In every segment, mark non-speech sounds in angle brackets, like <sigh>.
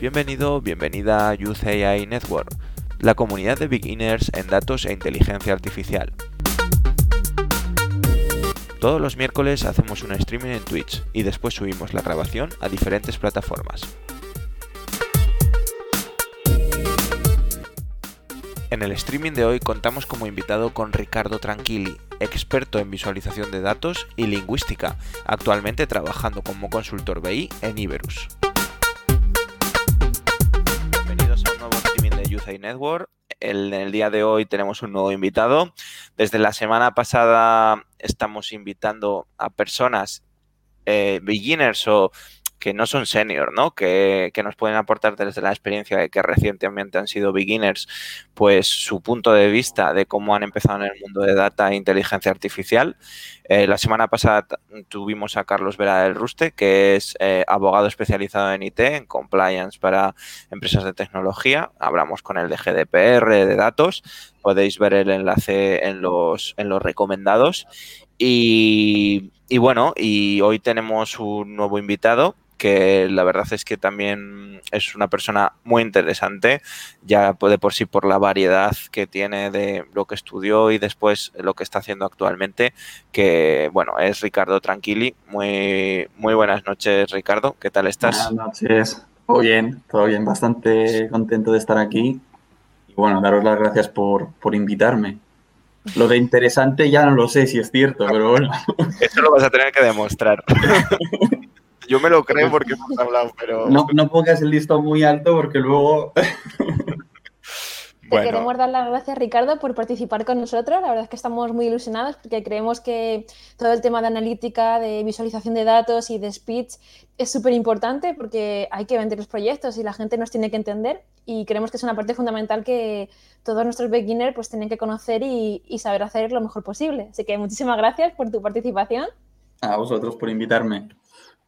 Bienvenido, bienvenida a Youth AI Network, la comunidad de beginners en datos e inteligencia artificial. Todos los miércoles hacemos un streaming en Twitch y después subimos la grabación a diferentes plataformas. En el streaming de hoy contamos como invitado con Ricardo Tranquilli, experto en visualización de datos y lingüística, actualmente trabajando como consultor BI en Iberus. Network. El- el día de hoy tenemos un nuevo invitado. Desde la semana pasada estamos invitando a personas eh, beginners o que no son senior, ¿no? Que, que nos pueden aportar desde la experiencia de que recientemente han sido beginners, pues su punto de vista de cómo han empezado en el mundo de data e inteligencia artificial. Eh, la semana pasada tuvimos a Carlos Vera del Ruste, que es eh, abogado especializado en IT, en compliance para empresas de tecnología. Hablamos con él de GDPR, de datos. Podéis ver el enlace en los, en los recomendados. Y, y bueno, y hoy tenemos un nuevo invitado que la verdad es que también es una persona muy interesante, ya puede por sí por la variedad que tiene de lo que estudió y después lo que está haciendo actualmente, que bueno, es Ricardo Tranquili. Muy, muy buenas noches, Ricardo, ¿qué tal estás? Buenas noches. Todo bien, todo bien. Bastante contento de estar aquí. Y bueno, daros las gracias por, por invitarme. Lo de interesante ya no lo sé si es cierto, pero bueno. Eso lo vas a tener que demostrar. <laughs> Yo me lo creo porque hemos hablado, pero <laughs> No, no pongas el listón muy alto porque luego... <laughs> Te bueno, queremos dar las gracias, Ricardo, por participar con nosotros. La verdad es que estamos muy ilusionados porque creemos que todo el tema de analítica, de visualización de datos y de speech es súper importante porque hay que vender los proyectos y la gente nos tiene que entender y creemos que es una parte fundamental que todos nuestros beginners pues tienen que conocer y, y saber hacer lo mejor posible. Así que muchísimas gracias por tu participación. A vosotros por invitarme.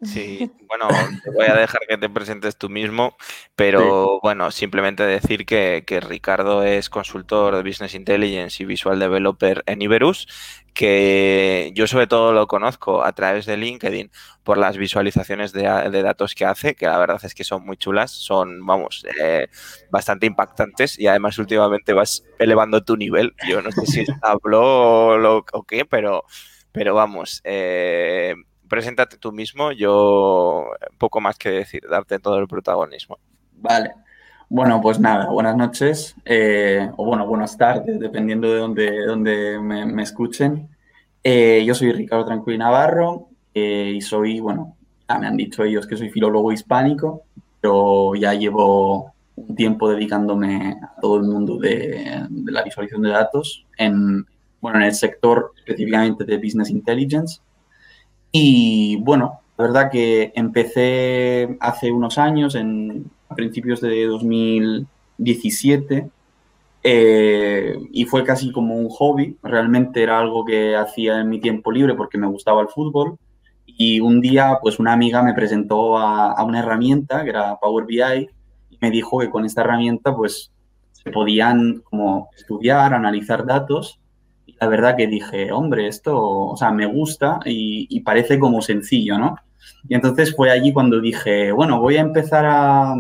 Sí, bueno, te voy a dejar que te presentes tú mismo, pero bueno, simplemente decir que, que Ricardo es consultor de Business Intelligence y Visual Developer en Iberus, que yo sobre todo lo conozco a través de LinkedIn por las visualizaciones de, de datos que hace, que la verdad es que son muy chulas, son, vamos, eh, bastante impactantes y además últimamente vas elevando tu nivel. Yo no sé si habló <laughs> o, lo- o qué, pero, pero vamos, eh, preséntate tú mismo, yo poco más que decir, darte todo el protagonismo. Vale. Bueno, pues nada, buenas noches, eh, o bueno, buenas tardes, dependiendo de dónde, dónde me, me escuchen. Eh, yo soy Ricardo Tranquil Navarro eh, y soy, bueno, ya me han dicho ellos que soy filólogo hispánico, pero ya llevo un tiempo dedicándome a todo el mundo de, de la visualización de datos, en, bueno, en el sector específicamente de Business Intelligence. Y bueno, la verdad que empecé hace unos años, en, a principios de 2017, eh, y fue casi como un hobby. Realmente era algo que hacía en mi tiempo libre porque me gustaba el fútbol. Y un día, pues una amiga me presentó a, una herramienta que era Power BI y me dijo que con esta herramienta, pues se podían como estudiar, analizar datos y la verdad que dije, hombre, esto, o sea, me gusta y, y parece como sencillo, ¿no? Y entonces fue allí cuando dije, bueno, voy a empezar a, a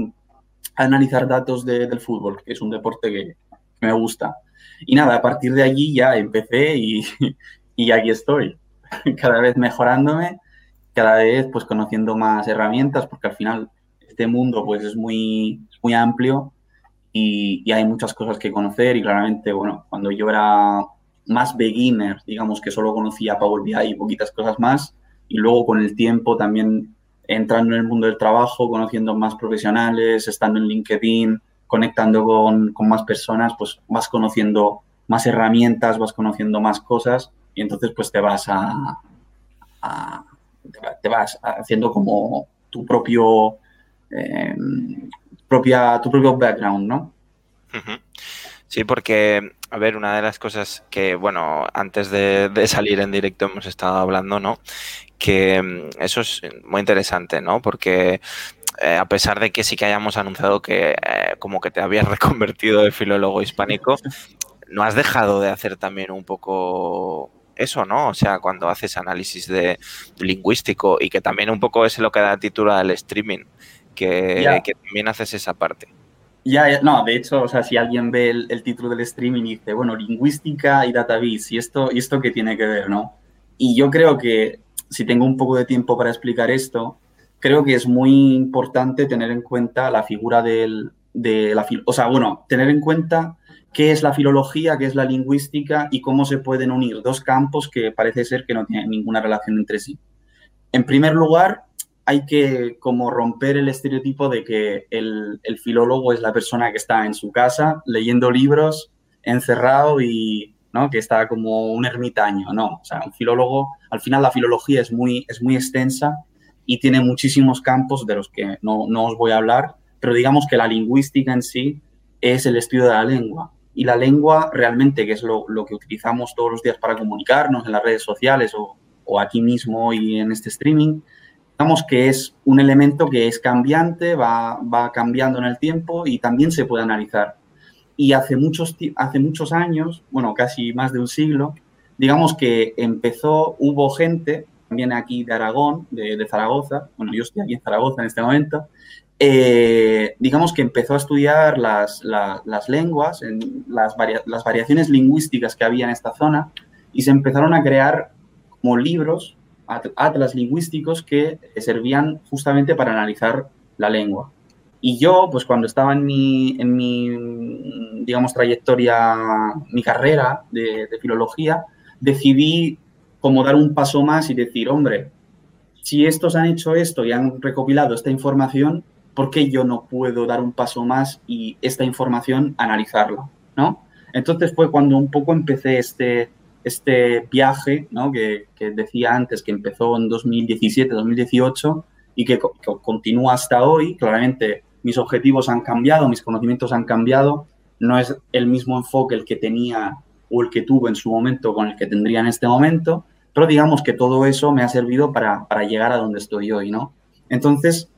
analizar datos de- del fútbol, que es un deporte que me gusta. Y nada, a partir de allí ya empecé y, <laughs> y aquí estoy, <laughs> cada vez mejorándome, cada vez pues conociendo más herramientas, porque al final este mundo pues es muy, muy amplio y, y hay muchas cosas que conocer y claramente, bueno, cuando yo era más beginner, digamos que solo conocía Power BI y poquitas cosas más, y luego con el tiempo también entrando en el mundo del trabajo, conociendo más profesionales, estando en LinkedIn, conectando con, con más personas, pues vas conociendo más herramientas, vas conociendo más cosas y entonces pues te vas a, te va- te vas haciendo como tu propio eh, propia tu propio background, ¿no? Sí, porque, a ver, una de las cosas que, bueno, antes de, de salir en directo hemos estado hablando, ¿no? Que mm, eso es muy interesante, ¿no? Porque eh, a pesar de que sí que hayamos anunciado que eh, como que te habías <laughs> reconvertido de filólogo hispánico, no has dejado de hacer también un poco eso, ¿no? O sea, cuando haces análisis de lingüístico y que también un poco es lo que da título al streaming, que, que también haces esa parte. Ya, no, de hecho, o sea, si alguien ve el, título del streaming y dice, bueno, lingüística y database, ¿y esto, ¿y esto qué tiene que ver, no? Y yo creo que, si tengo un poco de tiempo para explicar esto, creo que es muy importante tener en cuenta la figura del, de la... O sea, bueno, tener en cuenta qué es la filología, qué es la lingüística y cómo se pueden unir dos campos que parece ser que no tienen ninguna relación entre sí. En primer lugar, hay que como romper el estereotipo de que el, filólogo es la persona que está en su casa leyendo libros, encerrado y ¿no? que está como un ermitaño. No, o sea, un filólogo, al final la filología es muy, es muy extensa y tiene muchísimos campos de los que no, no os voy a hablar, pero digamos que la lingüística en sí es el estudio de la lengua. Y la lengua realmente, que es lo, lo que utilizamos todos los días para comunicarnos en las redes sociales o, o aquí mismo y en este streaming, digamos que es un elemento que es cambiante, va, cambiando en el tiempo y también se puede analizar. Y hace muchos, hace muchos años, bueno, casi más de un siglo, digamos que empezó, hubo gente, también aquí de Aragón, de, Zaragoza, bueno, yo estoy aquí en Zaragoza en este momento, eh, digamos que empezó a estudiar las, lenguas, en las, las variaciones lingüísticas que había en esta zona y se empezaron a crear como libros atlas lingüísticos que servían justamente para analizar la lengua. Y yo, pues cuando estaba en mi, en mi digamos, trayectoria, mi carrera de, filología, decidí como dar un paso más y decir, hombre, si estos han hecho esto y han recopilado esta información, ¿por qué yo no puedo dar un paso más y esta información analizarla? ¿no? Entonces fue cuando un poco empecé este, este viaje ¿no? que, decía antes, que empezó en 2017, 2018 y que, continúa hasta hoy. Claramente mis objetivos han cambiado, mis conocimientos han cambiado. No es el mismo enfoque el que tenía o el que tuve en su momento con el que tendría en este momento, pero digamos que todo eso me ha servido para, llegar a donde estoy hoy, ¿no? Entonces,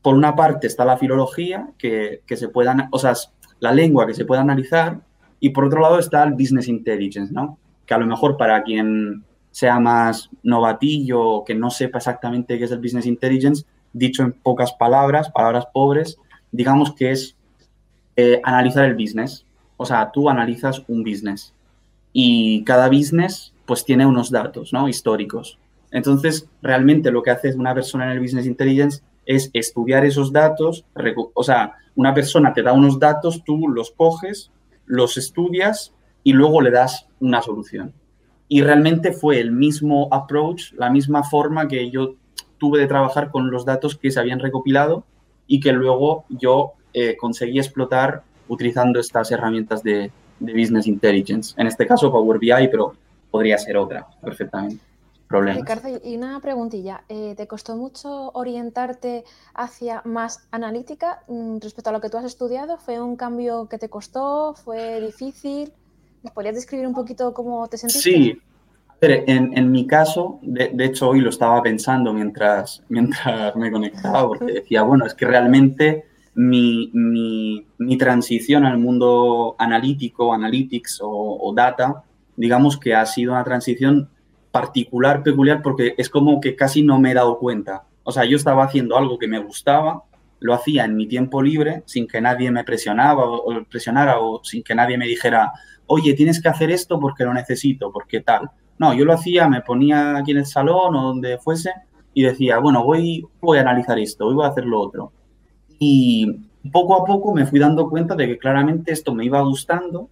por una parte está la filología, que, que se pueda, o sea, la lengua que se puede analizar, y por otro lado está el business intelligence, ¿no? Que a lo mejor para quien sea más novatillo, que no sepa exactamente qué es el business intelligence, dicho en pocas palabras, palabras pobres, digamos que es eh, analizar el business. O sea, tú analizas un business y cada business pues tiene unos datos, ¿no? Históricos. Entonces, realmente lo que hace una persona en el business intelligence es estudiar esos datos, o sea, una persona te da unos datos, tú los coges, los estudias y luego le das una solución. Y realmente fue el mismo approach, la misma forma que yo tuve de trabajar con los datos que se habían recopilado y que luego yo eh, conseguí explotar utilizando estas herramientas de, Business Intelligence. En este caso Power BI, pero podría ser otra perfectamente. Problemas. Ricardo, y una preguntilla. Eh, ¿Te costó mucho orientarte hacia más analítica mm, respecto a lo que tú has estudiado? ¿Fue un cambio que te costó? ¿Fue difícil? ¿Me podrías describir un poquito cómo te sentiste? Sí. En, en mi caso, de, hecho hoy lo estaba pensando mientras, <laughs> mientras me conectaba, porque decía, bueno, es que realmente mi, mi, mi transición al mundo analítico, analytics o, o, data, digamos que ha sido una transición particular, peculiar, porque es como que casi no me he dado cuenta. O sea, yo estaba haciendo algo que me gustaba, lo hacía en mi tiempo libre, sin que nadie me presionaba o, presionara o sin que nadie me dijera, oye, tienes que hacer esto porque lo necesito, porque tal. No, yo lo hacía, me ponía aquí en el salón o donde fuese y decía, bueno, voy, voy a analizar esto, voy a hacer lo otro. Y poco a poco me fui dando cuenta de que claramente esto me iba gustando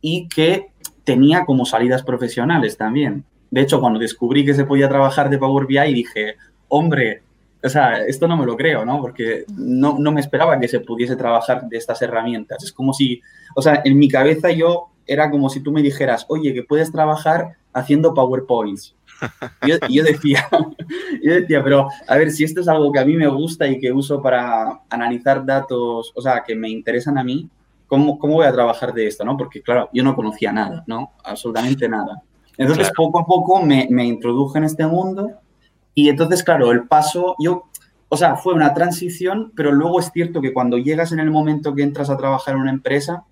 y que tenía como salidas profesionales también. De hecho, cuando descubrí que se podía trabajar de Power BI, dije, hombre, o sea, esto no me lo creo, ¿no? Porque no, no me esperaba que se pudiese trabajar de estas herramientas. Es como si, o sea, en mi cabeza yo era como si tú me dijeras, oye, que puedes trabajar haciendo PowerPoints. Y yo, decía, <laughs> yo decía, pero a ver, si esto es algo que a mí me gusta y que uso para analizar datos, o sea, que me interesan a mí, ¿cómo, cómo voy a trabajar de esto? ¿no? Porque, claro, yo no conocía nada, ¿no? Absolutamente nada. Entonces, poco a poco me, me introduje en este mundo y entonces, claro, el paso, yo, o sea, fue una transición, pero luego es cierto que cuando llegas en el momento que entras a trabajar en una empresa,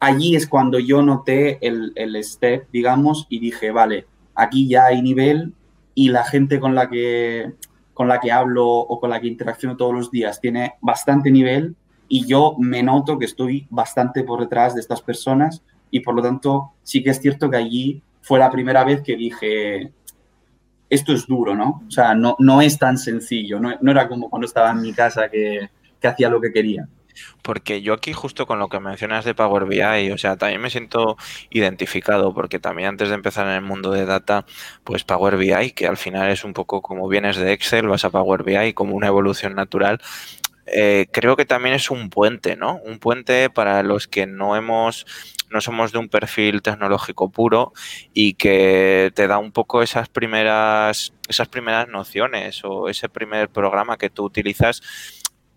allí es cuando yo noté el, el step, digamos, y dije, vale, aquí ya hay nivel y la gente con la que, con la que hablo o con la que interacciono todos los días tiene bastante nivel y yo me noto que estoy bastante por detrás de estas personas y por lo tanto sí que es cierto que allí fue la primera vez que dije, esto es duro, ¿no? O sea, no, no es tan sencillo, no, no era como cuando estaba en mi casa que, que hacía lo que quería. Porque yo aquí justo con lo que mencionas de Power BI, o sea, también me siento identificado porque también antes de empezar en el mundo de data, pues Power BI, que al final es un poco como vienes de Excel, vas a Power BI como una evolución natural, eh, creo que también es un puente, ¿no? Un puente para los que no hemos no somos de un perfil tecnológico puro y que te da un poco esas primeras esas primeras nociones o ese primer programa que tú utilizas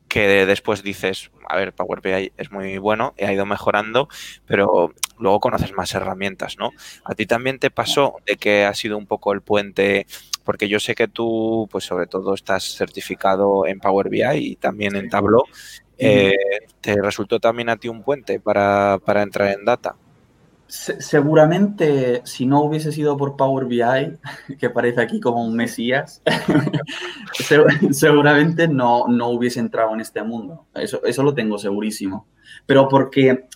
que después dices, a ver, Power BI es muy bueno, ha ido mejorando, pero luego conoces más herramientas, ¿no? A ti también te pasó de que ha sido un poco el puente, porque yo sé que tú, pues sobre todo estás certificado en Power BI y también en Tableau. Eh, ¿Te resultó también a ti un puente para, para entrar en data? Seguramente si no hubiese sido por Power BI, <laughs> que parece aquí como un mesías, <laughs> seguramente no, no hubiese entrado en este mundo. Eso, eso lo tengo segurísimo. Pero porque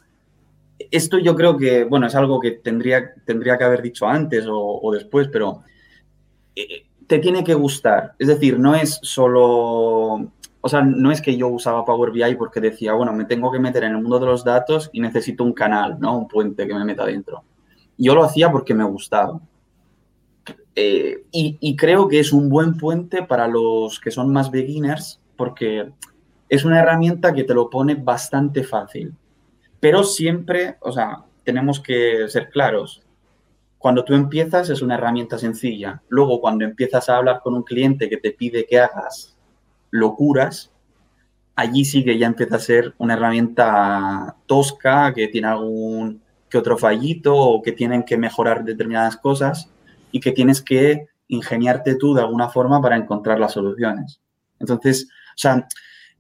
esto yo creo que, bueno, es algo que tendría, tendría que haber dicho antes o, después, pero eh, te tiene que gustar. Es decir, no es solo o sea, no es que yo usaba Power BI porque decía, bueno, me tengo que meter en el mundo de los datos y necesito un canal, ¿no? Un puente que me meta dentro. Yo lo hacía porque me gustaba. Eh, y, creo que es un buen puente para los que son más beginners porque es una herramienta que te lo pone bastante fácil. Pero siempre, o sea, tenemos que ser claros. Cuando tú empiezas es una herramienta sencilla. Luego, cuando empiezas a hablar con un cliente que te pide que hagas locuras, allí sí que ya empieza a ser una herramienta tosca, que tiene algún que otro fallito o que tienen que mejorar determinadas cosas y que tienes que ingeniarte tú de alguna forma para encontrar las soluciones. Entonces, o sea,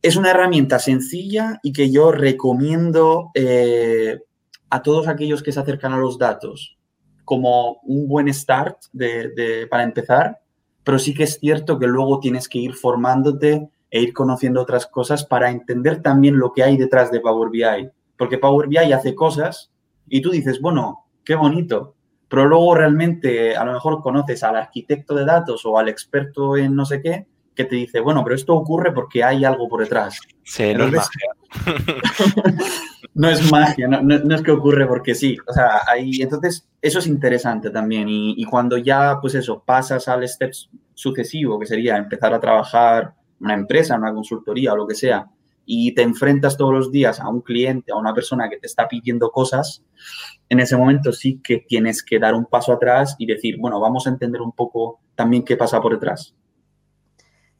es una herramienta sencilla y que yo recomiendo eh, a todos aquellos que se acercan a los datos como un buen start para empezar pero sí que es cierto que luego tienes que ir formándote e ir conociendo otras cosas para entender también lo que hay detrás de Power BI. Porque Power BI hace cosas y tú dices, bueno, qué bonito, pero luego realmente a lo mejor conoces al arquitecto de datos o al experto en no sé qué que te dice, bueno, pero esto ocurre porque hay algo por detrás. Sí, <laughs> no es magia. no es que ocurre porque sí. O sea, ahí, entonces, eso es interesante también. Y, cuando ya, pues eso, pasas al step sucesivo, que sería empezar a trabajar una empresa, una consultoría o lo que sea, y te enfrentas todos los días a un cliente, a una persona que te está pidiendo cosas, en ese momento sí que tienes que dar un paso atrás y decir, bueno, vamos a entender un poco también qué pasa por detrás.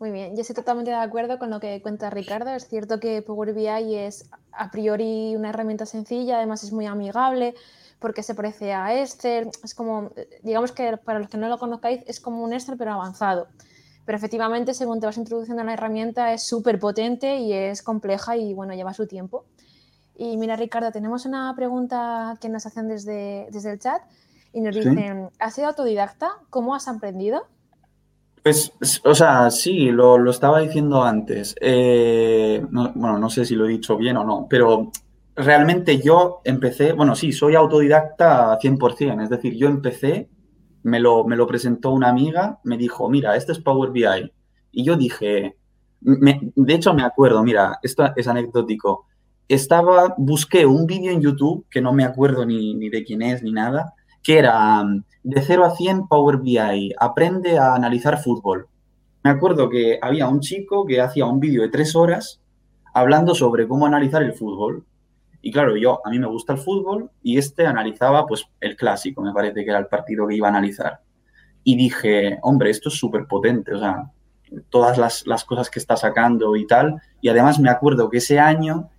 Muy bien, yo estoy totalmente de acuerdo con lo que cuenta Ricardo. Es cierto que Power BI es a priori una herramienta sencilla, además es muy amigable porque se parece a Excel. Es como, digamos que para los que no lo conozcáis, es como un Excel pero avanzado. Pero efectivamente, según te vas introduciendo en la herramienta, es súper potente y es compleja y bueno, lleva su tiempo. Y mira, Ricardo, tenemos una pregunta que nos hacen desde, desde el chat y nos dicen, ¿has sido autodidacta? ¿Cómo has aprendido? Pues, o sea, sí, lo, estaba diciendo antes. Eh, bueno, no sé si lo he dicho bien o no, pero realmente yo empecé, bueno, sí, soy autodidacta 100%, es decir, yo empecé, me lo, me lo presentó una amiga, me dijo, mira, este es Power BI. Y yo dije, de hecho me acuerdo, mira, esto es anecdótico. Estaba, busqué un vídeo en YouTube, que no me acuerdo ni, ni de quién es ni nada, que era de 0 a 100 Power BI, aprende a analizar fútbol. Me acuerdo que había un chico que hacía un vídeo de tres horas hablando sobre cómo analizar el fútbol. Y claro, yo, a mí me gusta el fútbol y este analizaba pues el clásico, me parece que era el partido que iba a analizar. Y dije, hombre, esto es súper potente, o sea, todas las, las cosas que está sacando y tal. Y además me acuerdo que ese año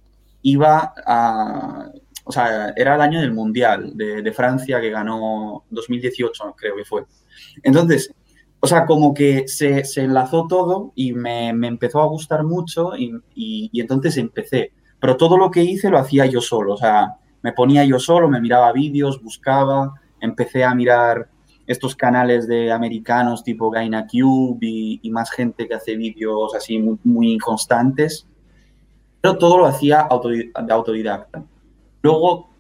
iba a, o sea, era el año del Mundial de, Francia que ganó 2018, creo que fue. Entonces, o sea, como que se, enlazó todo y me, empezó a gustar mucho y, entonces empecé. Pero todo lo que hice lo hacía yo solo, o sea, me ponía yo solo, me miraba vídeos, buscaba, empecé a mirar estos canales de americanos tipo GainaCube y, y más gente que hace vídeos así muy, muy constantes, pero todo lo hacía de autodidacta. Luego,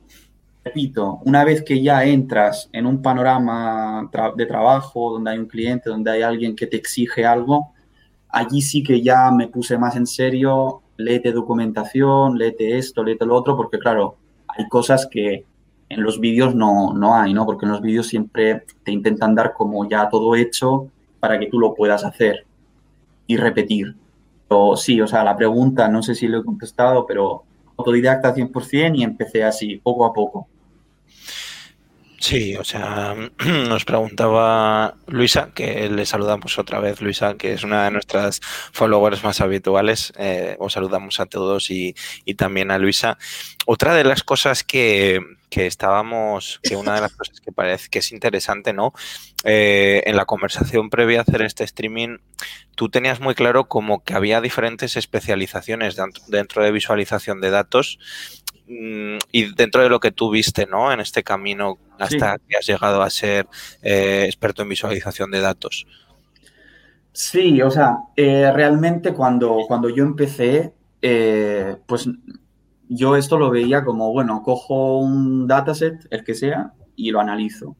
repito, una vez que ya entras en un panorama de trabajo donde hay un cliente, donde hay alguien que te exige algo, allí sí que ya me puse más en serio, léete documentación, léete esto, léete lo otro, porque claro, hay cosas que en los vídeos no, no hay, ¿no? Porque en los vídeos siempre te intentan dar como ya todo hecho para que tú lo puedas hacer y repetir. Pero sí, o sea, la pregunta, no sé si lo he contestado, pero autodidacta 100% y empecé así, poco a poco. Sí, o sea, <clears throat> nos preguntaba Luisa, que le saludamos otra vez, Luisa, que es una de nuestras followers más habituales. Eh, os saludamos a todos y, y, también a Luisa. Otra de las cosas que, que, estábamos, que una de las cosas que parece que es interesante, ¿no? Eh, en la conversación previa a hacer este streaming, tú tenías muy claro como que había diferentes especializaciones dentro de visualización de datos Mm, y dentro de lo que tú viste, ¿no? En este camino hasta que has llegado a ser eh, experto en visualización de datos. Sí, o sea, eh, realmente cuando, cuando yo empecé, eh, pues yo esto lo veía como, bueno, cojo un dataset, el que sea, y lo analizo.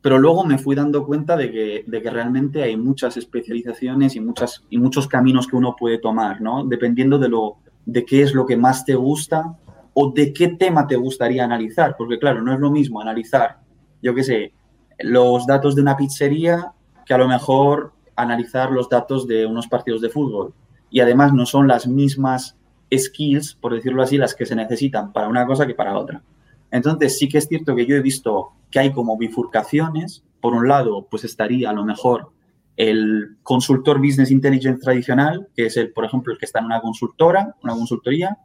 Pero luego me fui dando cuenta de que, de que realmente hay muchas especializaciones y, muchas, y muchos caminos que uno puede tomar, ¿no? Dependiendo de, lo, de qué es lo que más te gusta o de qué tema te gustaría analizar, porque claro, no es lo mismo analizar, yo qué sé, los datos de una pizzería que a lo mejor analizar los datos de unos partidos de fútbol. Y además no son las mismas skills, por decirlo así, las que se necesitan para una cosa que para otra. Entonces sí que es cierto que yo he visto que hay como bifurcaciones. Por un lado, pues estaría a lo mejor el consultor business intelligence tradicional, que es el, por ejemplo, el que está en una consultora, una consultoría,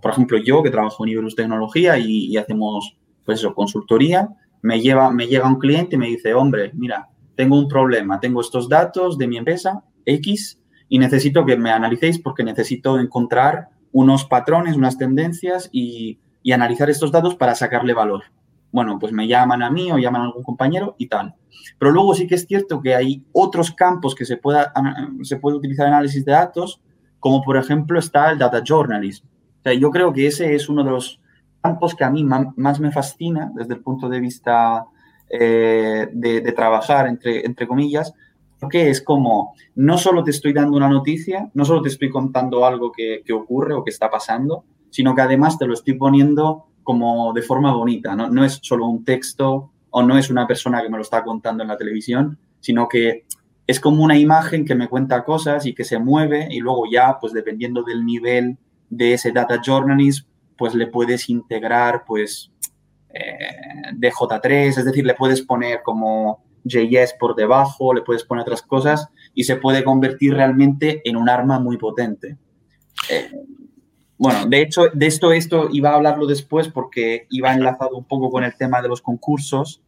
por ejemplo, yo que trabajo en Iberus Tecnología y, hacemos, pues eso, consultoría, me, lleva, me llega un cliente y me dice, hombre, mira, tengo un problema, tengo estos datos de mi empresa X y necesito que me analicéis porque necesito encontrar unos patrones, unas tendencias y, analizar estos datos para sacarle valor. Bueno, pues me llaman a mí o llaman a algún compañero y tal. Pero luego sí que es cierto que hay otros campos que se, pueda, se puede utilizar análisis de datos, como por ejemplo está el data journalism yo creo que ese es uno de los campos que a mí más me fascina desde el punto de vista eh, de, trabajar, entre, entre comillas, porque es como, no solo te estoy dando una noticia, no solo te estoy contando algo que, ocurre o que está pasando, sino que además te lo estoy poniendo como de forma bonita, ¿no? no es solo un texto o no es una persona que me lo está contando en la televisión, sino que es como una imagen que me cuenta cosas y que se mueve y luego ya, pues dependiendo del nivel de ese data journalism, pues le puedes integrar, pues, eh, DJ3, es decir, le puedes poner como JS por debajo, le puedes poner otras cosas y se puede convertir realmente en un arma muy potente. Eh, bueno, de hecho, de esto, esto iba a hablarlo después porque iba enlazado un poco con el tema de los concursos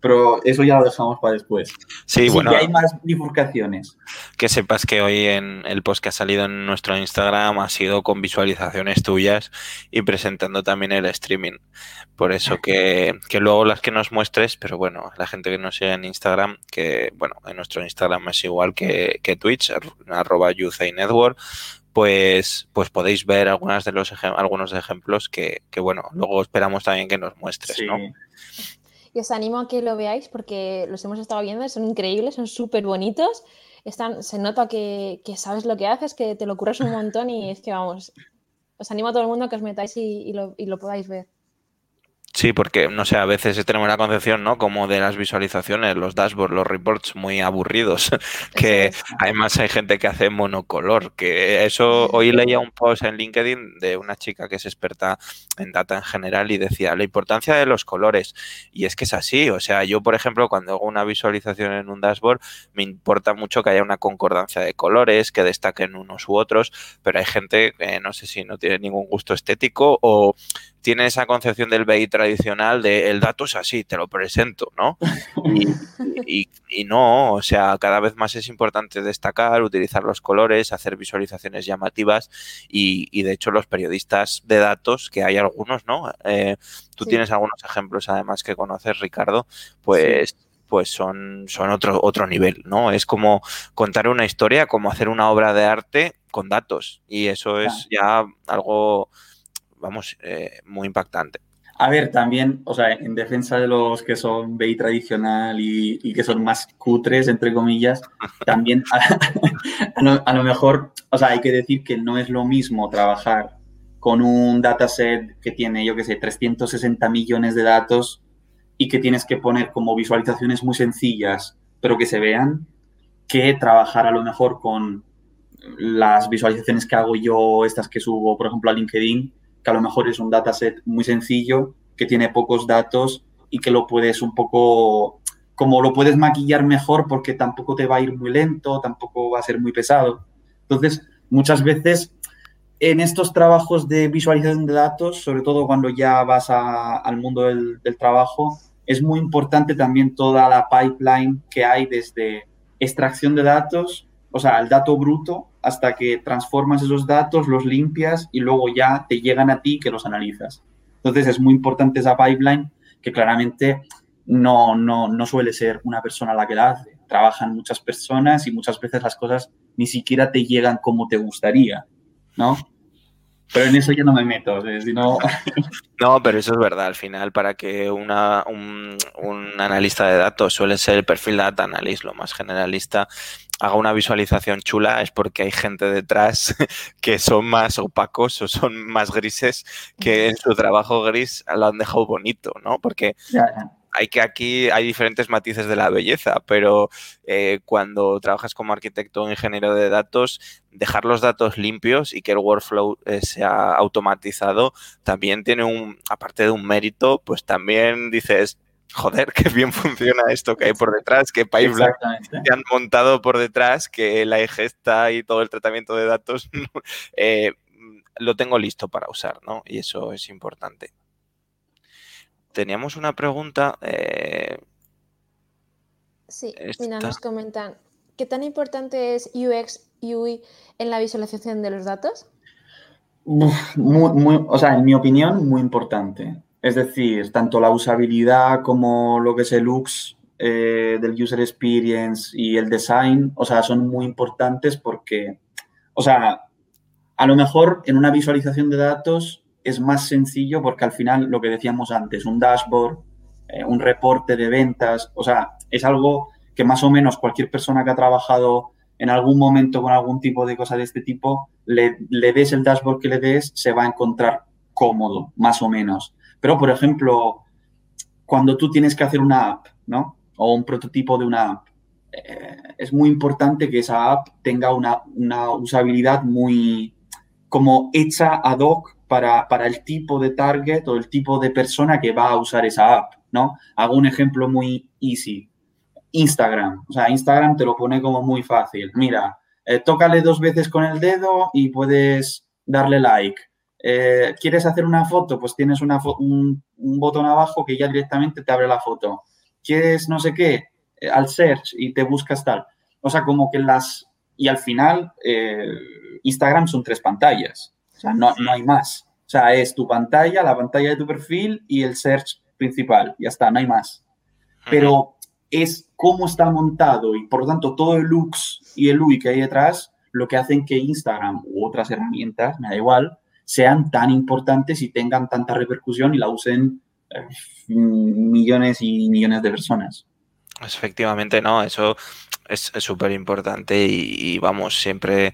pero eso ya lo dejamos para después. Sí, bueno. hay más bifurcaciones. Que sepas que hoy en el post que ha salido en nuestro Instagram ha sido con visualizaciones tuyas y presentando también el streaming. Por eso que, que luego las que nos muestres, pero bueno, la gente que nos sigue en Instagram, que bueno, en nuestro Instagram es igual que, que Twitch, arroba Network, pues, pues podéis ver algunas de los algunos ejemplos que, que, bueno, luego esperamos también que nos muestres, ¿no? Y os animo a que lo veáis porque los hemos estado viendo, son increíbles, son súper bonitos. Están, se nota que, que, sabes lo que haces, que te lo ocurres un montón y es que vamos, os animo a todo el mundo a que os metáis y lo podáis ver. Sí, porque, no sé, a veces tenemos la concepción, ¿no? Como de las visualizaciones, los dashboards, los reports muy aburridos, <laughs> que además hay gente que hace monocolor, que eso, hoy leía un post en LinkedIn de una chica que es experta en data en general y decía la importancia de los colores, y es que es así, o sea, yo, por ejemplo, cuando hago una visualización en un dashboard, me importa mucho que haya una concordancia de colores, que destaquen unos u otros, pero hay gente que no sé si no tiene ningún gusto estético o tiene esa concepción del BI tradicional de el dato es así, te lo presento, ¿no? <laughs> Y, no, o sea, cada vez más es importante destacar, utilizar los colores, hacer visualizaciones llamativas y, de hecho los periodistas de datos, que hay algunos, ¿no? Eh, tú tienes algunos ejemplos además que conoces, Ricardo, pues pues son, son otro, otro nivel, ¿no? Es como contar una historia, como hacer una obra de arte con datos. Y eso es ya algo, vamos, eh, muy impactante. A ver, también, o sea, en defensa de los que son BI tradicional y, que son más cutres, entre comillas, <laughs> también <laughs> a, lo, mejor, o sea, hay que decir que no es lo mismo trabajar con un dataset que tiene, yo qué sé, 360 millones de datos y que tienes que poner como visualizaciones muy sencillas, pero que se vean, que trabajar a lo mejor con las visualizaciones que hago yo, estas que subo, por ejemplo, a LinkedIn, que a lo mejor es un dataset muy sencillo, que tiene pocos datos y que lo puedes un poco, como lo puedes maquillar mejor porque tampoco te va a ir muy lento, tampoco va a ser muy pesado. Entonces, muchas veces en estos trabajos de visualización de datos, sobre todo cuando ya vas al mundo del, del trabajo, es muy importante también toda la pipeline que hay desde extracción de datos, o sea, el dato bruto, hasta que transformas esos datos, los limpias y luego ya te llegan a ti que los analizas. Entonces es muy importante esa pipeline que claramente no, no, no suele ser una persona la que la hace. Trabajan muchas personas y muchas veces las cosas ni siquiera te llegan como te gustaría, ¿no? Pero en eso ya no me meto, <laughs> No, pero eso es verdad. Al final, para que una, un, un, analista de datos suele ser el perfil data analyst, lo más generalista, haga una visualización chula es porque hay gente detrás <laughs> que son más opacos o son más grises que en su trabajo gris lo han dejado bonito, ¿no? Porque hay que aquí hay diferentes matices de la belleza, pero eh, cuando trabajas como arquitecto o ingeniero de datos, dejar los datos limpios y que el workflow eh, sea automatizado también tiene un, aparte de un mérito, pues también dices, joder, <laughs> qué bien funciona esto que hay por detrás, que pipeline se han montado por detrás, que la ingesta y todo el tratamiento de datos <laughs> eh, lo tengo listo para usar, ¿no? Y eso es importante. Teníamos una pregunta. Eh, sí, mira, nos comentan, ¿qué tan importante es UX, UI en la visualización de los datos? Muy, o sea, en mi opinión, muy importante. Es decir, tanto la usabilidad como lo que es el eh, del user experience y el design, o sea, son muy importantes porque, o sea, a lo mejor en una visualización de datos es más sencillo porque al final lo que decíamos antes, un dashboard, eh, un reporte de ventas, o sea, es algo que más o menos cualquier persona que ha trabajado en algún momento con algún tipo de cosa de este tipo, le, le des el dashboard que le des, se va a encontrar cómodo, más o menos. Pero, por ejemplo, cuando tú tienes que hacer una app, ¿no? O un prototipo de una app, eh, es muy importante que esa app tenga una, usabilidad muy como hecha ad hoc para, para, el tipo de target o el tipo de persona que va a usar esa app, ¿no? Hago un ejemplo muy easy. Instagram. O sea, Instagram te lo pone como muy fácil. Mira, eh, tócale dos veces con el dedo y puedes darle like. Eh, ¿Quieres hacer una foto? Pues tienes una un, botón abajo que ya directamente te abre la foto. ¿Quieres no sé qué? Eh, al search y te buscas tal. O sea, como que las... Y al final, eh, Instagram son tres pantallas. O sea, no, no hay más. O sea, es tu pantalla, la pantalla de tu perfil y el search principal. Ya está, no hay más. Pero es cómo está montado y por lo tanto todo el looks y el UI que hay detrás lo que hacen que Instagram u otras herramientas, me da igual, sean tan importantes y tengan tanta repercusión y la usen eh, millones y millones de personas. Efectivamente, no, eso es súper importante y, vamos, siempre,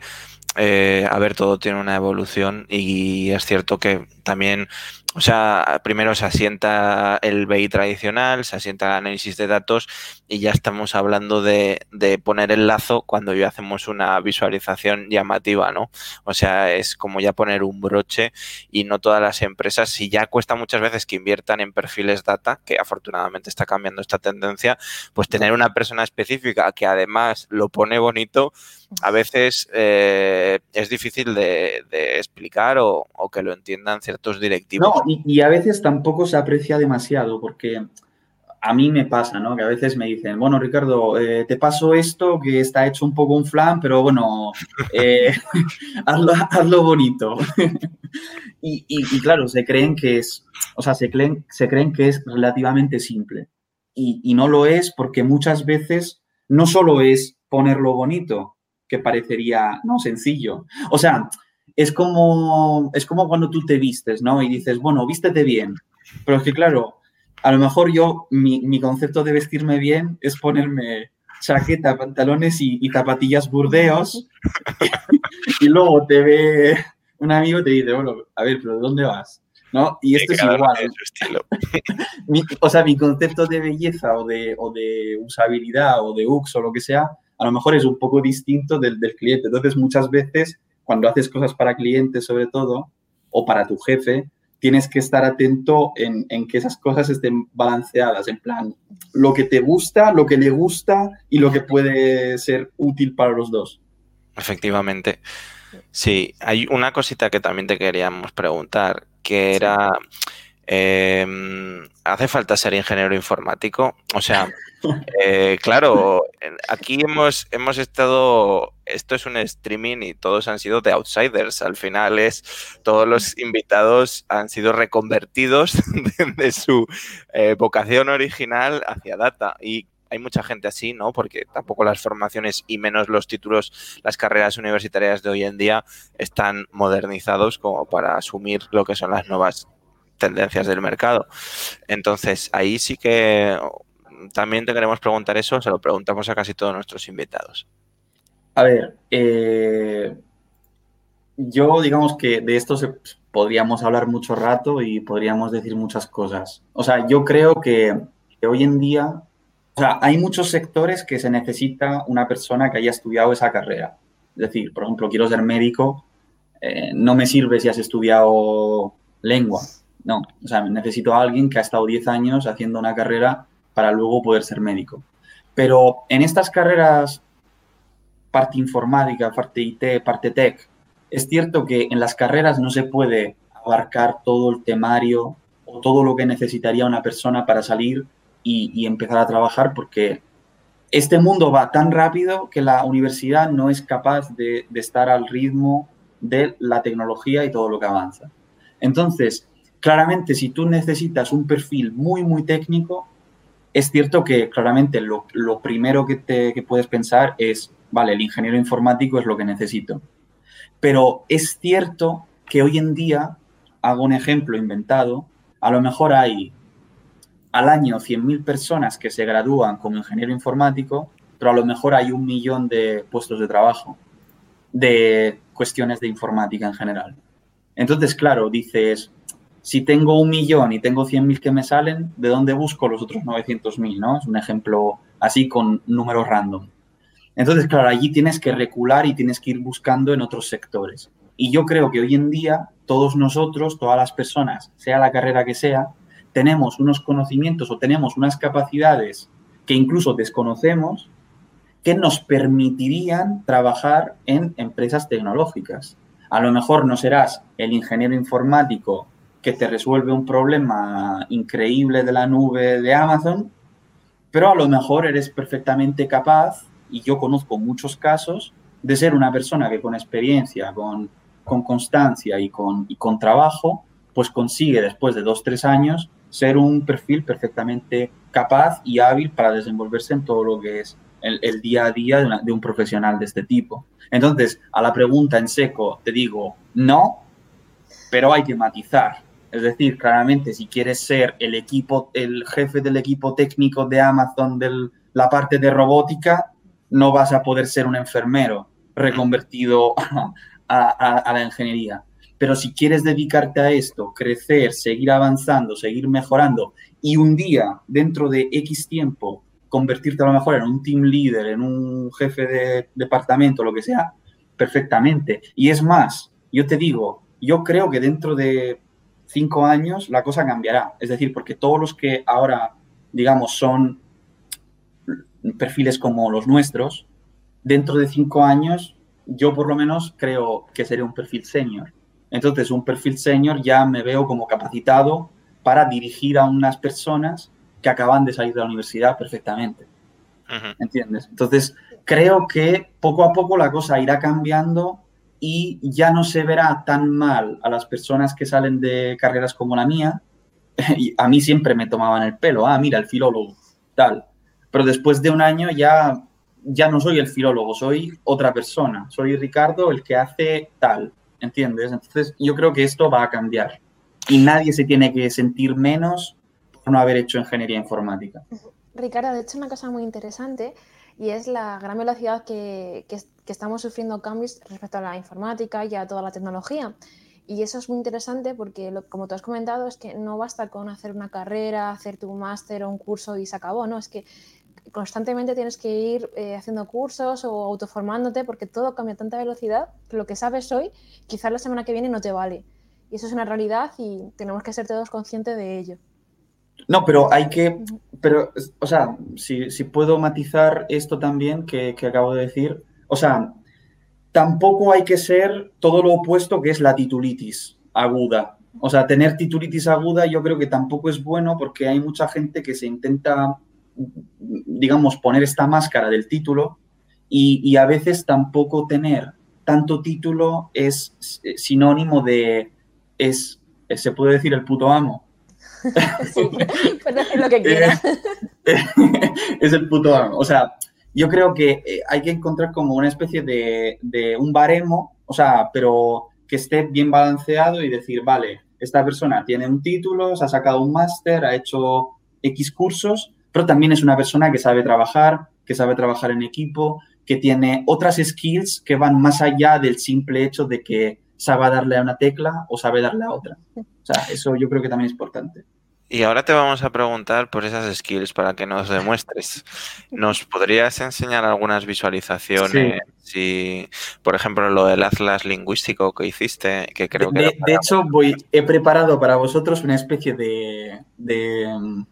eh, a ver, todo tiene una evolución y es cierto que también o sea, primero se asienta el BI tradicional, se asienta el análisis de datos y ya estamos hablando de, poner el lazo cuando ya hacemos una visualización llamativa, ¿no? O sea, es como ya poner un broche y no todas las empresas, si ya cuesta muchas veces que inviertan en perfiles data, que afortunadamente está cambiando esta tendencia, pues tener una persona específica que además lo pone bonito, a veces eh, es difícil de, explicar o, o, que lo entiendan ciertos directivos y, a veces tampoco se aprecia demasiado, porque a mí me pasa, ¿no? Que a veces me dicen, bueno, Ricardo, eh, te paso esto que está hecho un poco un flan, pero bueno, eh, <laughs> hazlo, bonito. <laughs> y, claro, se creen que es, o sea, se creen, se creen que es relativamente simple. y, no lo es porque muchas veces no solo es ponerlo bonito, que parecería no sencillo. O sea, es como, es como cuando tú te vistes, ¿no? Y dices, bueno, vístete bien. Pero es que, claro, a lo mejor yo, mi, mi concepto de vestirme bien es ponerme chaqueta, pantalones y, zapatillas burdeos. <laughs> y luego te ve un amigo y te dice, bueno, a ver, pero ¿de dónde vas? ¿No? Y esto es igual. <laughs> o sea, mi concepto de belleza o de, o de usabilidad o de UX o lo que sea, a lo mejor es un poco distinto del, del cliente. Entonces, muchas veces, cuando haces cosas para clientes, sobre todo, o para tu jefe, tienes que estar atento en, que esas cosas estén balanceadas, en plan, lo que te gusta, lo que le gusta y lo que puede ser útil para los dos. Efectivamente. Sí, hay una cosita que también te queríamos preguntar, que era, em, ¿hace falta ser ingeniero informático? O sea, <laughs> eh, claro, aquí hemos, hemos estado, esto es un streaming y todos han sido de outsiders. Al final es, todos los invitados han sido reconvertidos <laughs> de, su eh, vocación original hacia data. Y hay mucha gente así, ¿no? Porque tampoco las formaciones y menos los títulos, las carreras universitarias de hoy en día están modernizados como para asumir lo que son las nuevas tendencias del mercado. Entonces, ahí sí que también te queremos preguntar eso, se lo preguntamos a casi todos nuestros invitados. A ver, eh, yo digamos que de esto podríamos hablar mucho rato y podríamos decir muchas cosas. O sea, yo creo que, hoy en día, o sea, hay muchos sectores que se necesita una persona que haya estudiado esa carrera. Es decir, por ejemplo, quiero ser médico, eh, no me sirve si has estudiado lengua. No, o sea, necesito a alguien que ha estado 10 años haciendo una carrera para luego poder ser médico. Pero en estas carreras, parte informática, parte IT, parte tech, es cierto que en las carreras no se puede abarcar todo el temario o todo lo que necesitaría una persona para salir y, empezar a trabajar porque este mundo va tan rápido que la universidad no es capaz de, de estar al ritmo de la tecnología y todo lo que avanza. Entonces, claramente, si tú necesitas un perfil muy, muy técnico, es cierto que claramente lo, primero que, te, puedes pensar es, vale, el ingeniero informático es lo que necesito. Pero es cierto que hoy en día, hago un ejemplo inventado, a lo mejor hay al año 100.000 personas que se gradúan como ingeniero informático, pero a lo mejor hay un millón de puestos de trabajo de cuestiones de informática en general. Entonces, claro, dices, si tengo un millón y tengo 100.000 que me salen, ¿de dónde busco los otros 900.000? ¿no? Es un ejemplo así con números random. Entonces, claro, allí tienes que recular y tienes que ir buscando en otros sectores. Y yo creo que hoy en día todos nosotros, todas las personas, sea la carrera que sea, tenemos unos conocimientos o tenemos unas capacidades que incluso desconocemos que nos permitirían trabajar en empresas tecnológicas. A lo mejor no serás el ingeniero informático que te resuelve un problema increíble de la nube de Amazon, pero a lo mejor eres perfectamente capaz, y yo conozco muchos casos, de ser una persona que con experiencia, con, con constancia y con, y con trabajo, pues consigue después de dos, tres años ser un perfil perfectamente capaz y hábil para desenvolverse en todo lo que es el, el día a día de, de, un profesional de este tipo. Entonces, a la pregunta en seco te digo no, pero hay que matizar. Es decir, claramente, si quieres ser el equipo, el jefe del equipo técnico de Amazon de la parte de robótica, no vas a poder ser un enfermero reconvertido a, la ingeniería. Pero si quieres dedicarte a esto, crecer, seguir avanzando, seguir mejorando y un día, dentro de X tiempo, convertirte a lo mejor en un team leader, en un jefe de departamento, lo que sea, perfectamente. Y es más, yo te digo, yo creo que dentro de cinco años la cosa cambiará. Es decir, porque todos los que ahora, digamos, son perfiles como los nuestros, dentro de cinco años, yo por lo menos creo que sería un perfil senior. Entonces, un perfil senior ya me veo como capacitado para dirigir a unas personas que acaban de salir de la universidad perfectamente. ¿Entiendes? Entonces, creo que poco a poco la cosa irá cambiando y ya no se verá tan mal a las personas que salen de carreras como la mía. <laughs> Y a mí siempre me tomaban el pelo, ah, mira, el filólogo. tal. Pero después de un año ya, ya no soy el filólogo, soy otra persona. Soy Ricardo el que hace tal, ¿entiendes? Entonces yo creo que esto va a cambiar y nadie se tiene que sentir menos por no haber hecho ingeniería informática. Ricardo, de hecho, una cosa muy interesante y es la gran velocidad que, estamos sufriendo cambios respecto a la informática y a toda la tecnología. Y eso es muy interesante porque, como tú has comentado, es que no basta con hacer una carrera, hacer tu máster o un curso y se acabó, ¿no? Es que constantemente tienes que ir eh, haciendo cursos o autoformándote porque todo cambia a tanta velocidad que lo que sabes hoy, quizás la semana que viene no te vale. Y eso es una realidad y tenemos que ser todos conscientes de ello. No, pero hay que, pero, o sea, si, puedo matizar esto también que, acabo de decir, o sea, tampoco hay que ser todo lo opuesto que es la titulitis aguda. O sea, tener titulitis aguda yo creo que tampoco es bueno porque hay mucha gente que se intenta, digamos, poner esta máscara del título y, y a veces tampoco tener tanto título es sinónimo de, es, se puede decir el puto amo. <laughs> sí, puedes decir lo que quieras. <laughs> es el puto amo. O sea, yo creo que eh, hay que encontrar como una especie de, de, un baremo, o sea, pero que esté bien balanceado y decir, vale, esta persona tiene un título, se ha sacado un máster, ha hecho X cursos, pero también es una persona que sabe trabajar, que sabe trabajar en equipo, que tiene otras skills que van más allá del simple hecho de que sabe darle a una tecla o sabe darle a otra. O sea, eso yo creo que también es importante. Y ahora te vamos a preguntar por esas skills para que nos demuestres. ¿Nos podrías enseñar algunas visualizaciones? Si, por ejemplo, lo del atlas lingüístico que hiciste, que creo que... De, hecho, voy, he preparado para vosotros una especie de, de,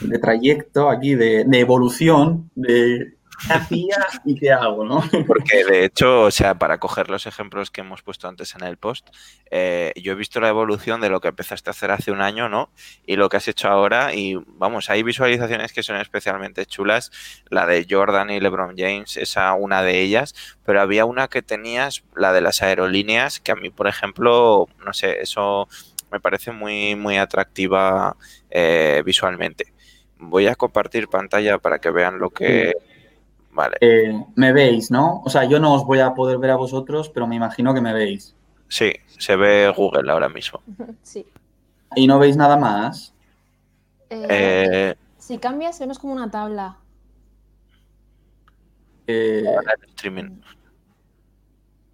de trayecto aquí, de, de evolución, de qué hacía y qué hago, ¿no? <laughs> Porque de hecho, o sea, para coger los ejemplos que hemos puesto antes en el post, eh, yo he visto la evolución de lo que empezaste a hacer hace un año, ¿no? Y lo que has hecho ahora, y vamos, hay visualizaciones que son especialmente chulas, la de Jordan y LeBron James, esa una de ellas, pero había una que tenías, la de las aerolíneas, que a mí, por ejemplo, no sé, eso me parece muy, muy atractiva eh, visualmente. Voy a compartir pantalla para que vean lo que, Vale. Eh, me veis, ¿no? O sea, yo no os voy a poder ver a vosotros, pero me imagino que me veis. Sí, se ve Google ahora mismo. <laughs> Sí. ¿Y no veis nada más? Eh, eh, si cambias, vemos como una tabla. streaming.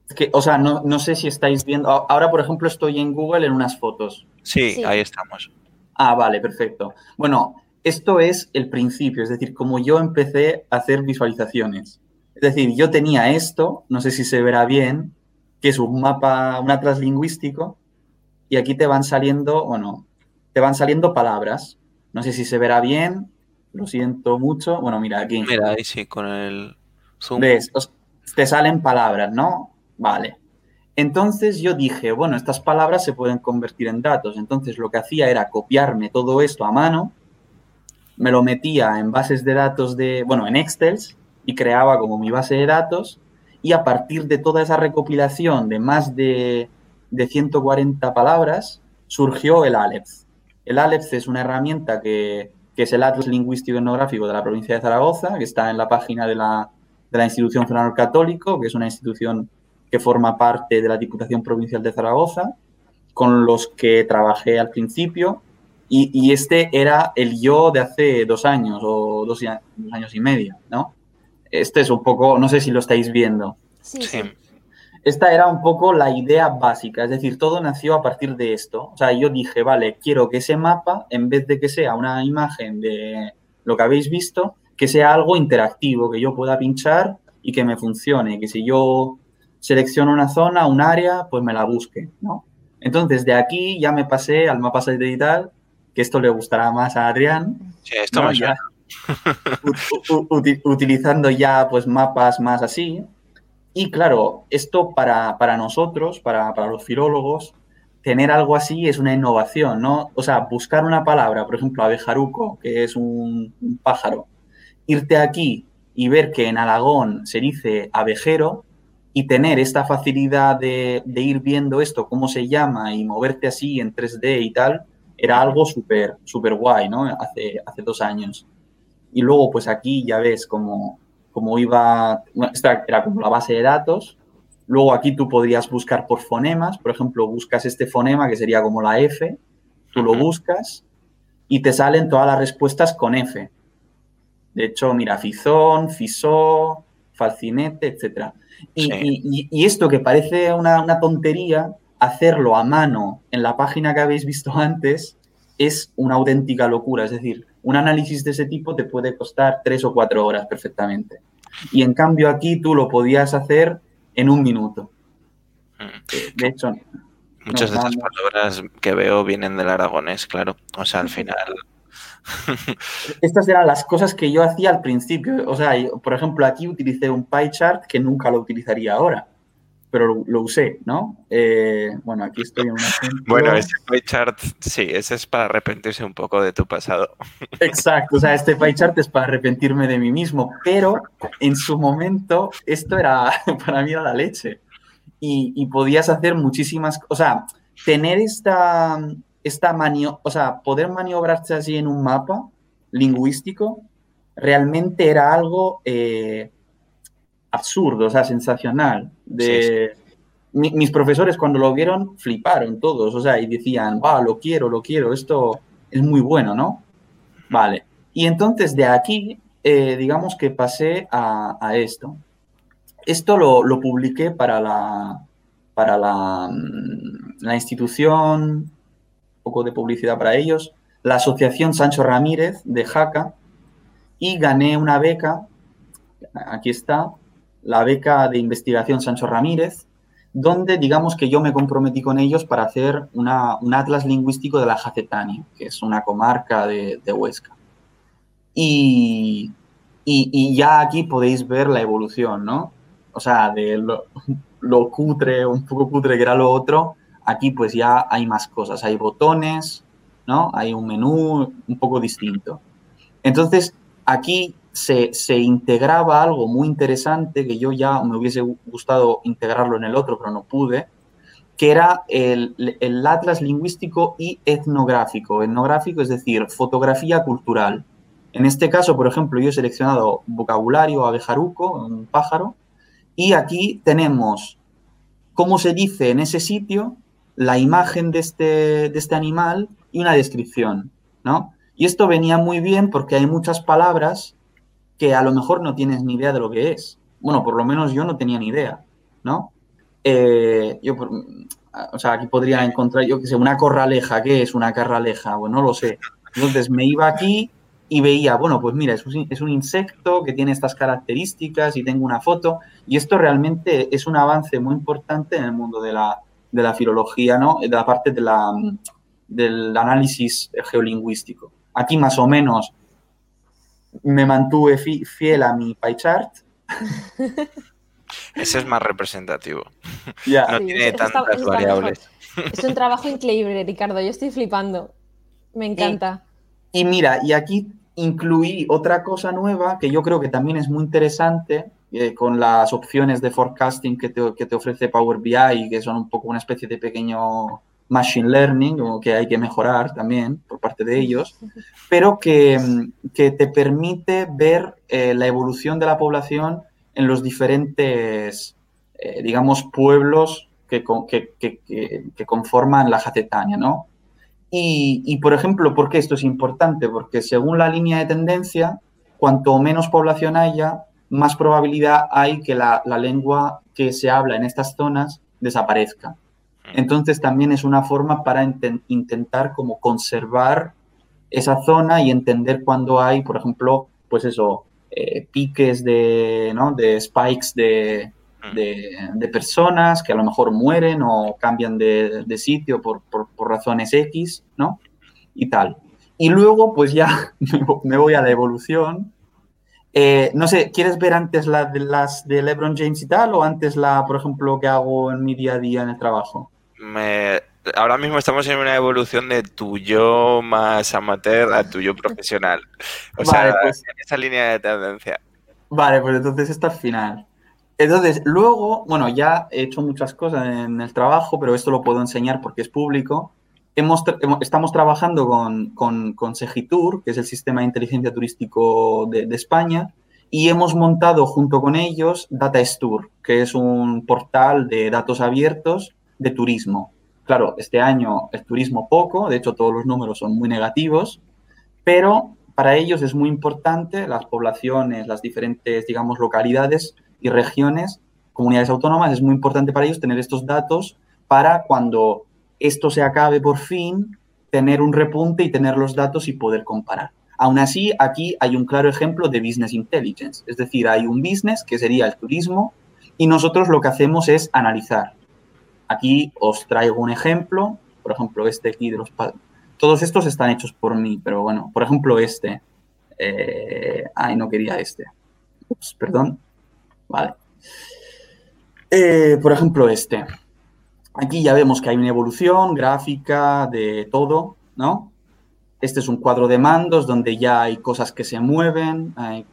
Es que, o sea, no, no, sé si estáis viendo. Ahora, por ejemplo, estoy en Google en unas fotos. sí, ahí estamos. Ah, vale, perfecto. Bueno, esto es el principio, es decir, como yo empecé a hacer visualizaciones. Es decir, yo tenía esto, no sé si se verá bien, que es un mapa, un atlas lingüístico, y aquí te van saliendo, bueno, te van saliendo palabras. No sé si se verá bien, lo siento mucho. Bueno, mira aquí. Mira, ahí sí, con el zoom. ¿Ves? Te salen palabras, ¿no? Vale. Entonces yo dije, bueno, estas palabras se pueden convertir en datos. Entonces lo que hacía era copiarme todo esto a mano me lo metía en bases de datos de, bueno, en Excel y creaba como mi base de datos y a partir de toda esa recopilación de más de, de 140 palabras surgió el ALEPS. El ALEPS es una herramienta que, que, es el Atlas Lingüístico Etnográfico de la provincia de Zaragoza, que está en la página de la, de la Institución Federal Católico, que es una institución que forma parte de la Diputación Provincial de Zaragoza, con los que trabajé al principio y, este era el yo de hace dos años o dos, años y medio, ¿no? Este es un poco, no sé si lo estáis viendo. Sí, sí. Esta era un poco la idea básica, es decir, todo nació a partir de esto. O sea, yo dije, vale, quiero que ese mapa, en vez de que sea una imagen de lo que habéis visto, que sea algo interactivo, que yo pueda pinchar y que me funcione, que si yo selecciono una zona, un área, pues me la busque, ¿no? Entonces, de aquí ya me pasé al mapa satelital que esto le gustará más a Adrián. Sí, esto ¿no? ya, utilizando ya pues mapas más así. Y claro, esto para, nosotros, para, los filólogos, tener algo así es una innovación, ¿no? O sea, buscar una palabra, por ejemplo, abejaruco, que es un, pájaro, irte aquí y ver que en Alagón se dice abejero y tener esta facilidad de, de, ir viendo esto, cómo se llama y moverte así en 3D y tal, era algo súper, súper guay, ¿no? Hace, hace dos años. y luego pues aquí ya ves como, como iba, esta era como la base de datos, luego aquí tú podrías buscar por fonemas, por ejemplo, buscas este fonema que sería como la F, tú lo buscas y te salen todas las respuestas con F. De hecho, mira, Fizón, Fisó, Falcinete, etc. Y, esto que parece una, una tontería, hacerlo a mano en la página que habéis visto antes es una auténtica locura. Es decir, un análisis de ese tipo te puede costar tres o cuatro horas perfectamente. Y en cambio aquí tú lo podías hacer en un minuto. Mm. De hecho... Muchas de esas palabras que veo vienen del aragonés, claro. O sea, al final... <laughs> Estas eran las cosas que yo hacía al principio. O sea, por ejemplo, aquí utilicé un pie chart que nunca lo utilizaría ahora pero lo, usé, ¿no? Eh, bueno, aquí estoy en <laughs> Bueno, ese pie chart, sí, ese es para arrepentirse un poco de tu pasado. <laughs> Exacto, o sea, este pie chart es para arrepentirme de mí mismo, pero en su momento esto era, <laughs> para mí era la leche. Y, podías hacer muchísimas, o sea, tener esta, esta manio, o sea, poder maniobrarse así en un mapa lingüístico, realmente era algo... Eh, absurdo, o sea, sensacional. De, mis profesores cuando lo vieron fliparon todos, o sea, y decían, va, lo quiero, lo quiero, esto es muy bueno, ¿no? Vale. Y entonces de aquí, eh, digamos que pasé a, esto. Esto lo, lo, publiqué para la, para la, mm, la institución, un poco de publicidad para ellos, la Asociación Sancho Ramírez de Jaca, y gané una beca, aquí está, la beca de investigación Sancho Ramírez, donde digamos que yo me comprometí con ellos para hacer un atlas lingüístico de la Jacetania, que es una comarca de, Huesca. Y, y, ya aquí podéis ver la evolución, ¿no? O sea, de lo, cutre, un poco cutre que era lo otro, aquí pues ya hay más cosas, hay botones, ¿no? Hay un menú un poco distinto. Entonces, aquí se, integraba algo muy interesante que yo ya me hubiese gustado integrarlo en el otro, pero no pude, que era el, atlas lingüístico y etnográfico. Etnográfico es decir, fotografía cultural. En este caso, por ejemplo, yo he seleccionado vocabulario abejaruco, un pájaro, y aquí tenemos cómo se dice en ese sitio, la imagen de este, de este animal y una descripción, ¿no? Y esto venía muy bien porque hay muchas palabras que a lo mejor no tienes ni idea de lo que es. Bueno, por lo menos yo no tenía ni idea, ¿no? Eh, yo, o sea, aquí podría encontrar, yo que sé, una corraleja. ¿Qué es una corraleja? Bueno, no lo sé. Entonces me iba aquí y veía, bueno, pues mira, es un, es un insecto que tiene estas características y tengo una foto. Y esto realmente es un avance muy importante en el mundo de la, de la filología, ¿no? De la parte de la, del análisis geolingüístico. Aquí más o menos me mantuve fiel a mi pie chart. <laughs> Ese es más representativo. No tiene tantas variables. Es un trabajo increíble, Ricardo. Yo estoy flipando. Me encanta. Y, mira, y aquí incluí otra cosa nueva que yo creo que también es muy interesante eh, con las opciones de forecasting que te, que te ofrece Power BI, que son un poco una especie de pequeño machine learning, o que hay que mejorar también por parte de ellos, pero que, te permite ver eh, la evolución de la población en los diferentes, eh, digamos, pueblos que, que, conforman la Jacetania, ¿no? Y, por ejemplo, ¿por qué esto es importante? Porque según la línea de tendencia, cuanto menos población haya, más probabilidad hay que la lengua que se habla en estas zonas desaparezca. Entonces también es una forma para intentar como conservar esa zona y entender cuando hay, por ejemplo, pues eso, eh, piques de, ¿no? de spikes de, de, personas que a lo mejor mueren o cambian de, sitio por, por, razones X, ¿no? Y tal. Y luego, pues ya <laughs> me voy a la evolución. Eh, no sé, ¿quieres ver antes la de las de LeBron James y tal o antes la, por ejemplo, que hago en mi día a día en el trabajo? Me, ahora mismo estamos en una evolución de tu yo más amateur a tu yo profesional. O sea, pues en esa línea de tendencia. Vale, pues entonces está al final. Entonces, luego, bueno, ya he hecho muchas cosas en el trabajo, pero esto lo puedo enseñar porque es público. hemos, estamos trabajando con, con, con, Segitur, que es el sistema de inteligencia turístico de, de, España, y hemos montado junto con ellos DataStour, que es un portal de datos abiertos de turismo. Claro, este año el turismo poco, de hecho todos los números son muy negativos, pero para ellos es muy importante las poblaciones, las diferentes, digamos, localidades y regiones, comunidades autónomas, es muy importante para ellos tener estos datos para cuando esto se acabe por fin, tener un repunte y tener los datos y poder comparar. Aún así, aquí hay un claro ejemplo de business intelligence, es decir, hay un business que sería el turismo y nosotros lo que hacemos es analizar. Aquí os traigo un ejemplo, por ejemplo, este aquí de los... Todos estos están hechos por mí, pero bueno, por ejemplo, este. Eh, ay, no quería este. Ups, perdón. Vale. Eh, por ejemplo, este. Aquí ya vemos que hay una evolución gráfica de todo, ¿no? Este es un cuadro de mandos donde ya hay cosas que se mueven, hay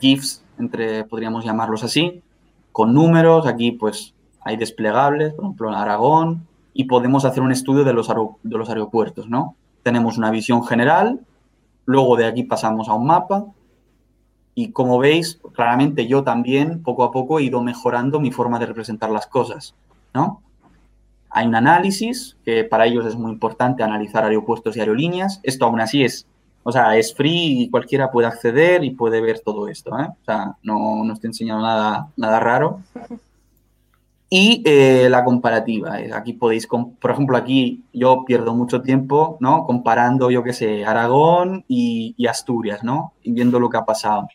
GIFs, entre, podríamos llamarlos así, con números. Aquí, pues, hay desplegables, por ejemplo, en Aragón, y podemos hacer un estudio de los, de los aeropuertos, ¿no? Tenemos una visión general, luego de aquí pasamos a un mapa, y como veis, claramente yo también, poco a poco, he ido mejorando mi forma de representar las cosas, ¿no? Hay un análisis, que para ellos es muy importante analizar aeropuertos y aerolíneas. Esto aún así es, o sea, es free y cualquiera puede acceder y puede ver todo esto. ¿eh? O sea, no, no estoy enseñando nada, nada raro. Y eh, la comparativa. Aquí podéis, por ejemplo, aquí yo pierdo mucho tiempo, ¿no? Comparando, yo qué sé, Aragón y, y, Asturias, ¿no? Y viendo lo que ha pasado.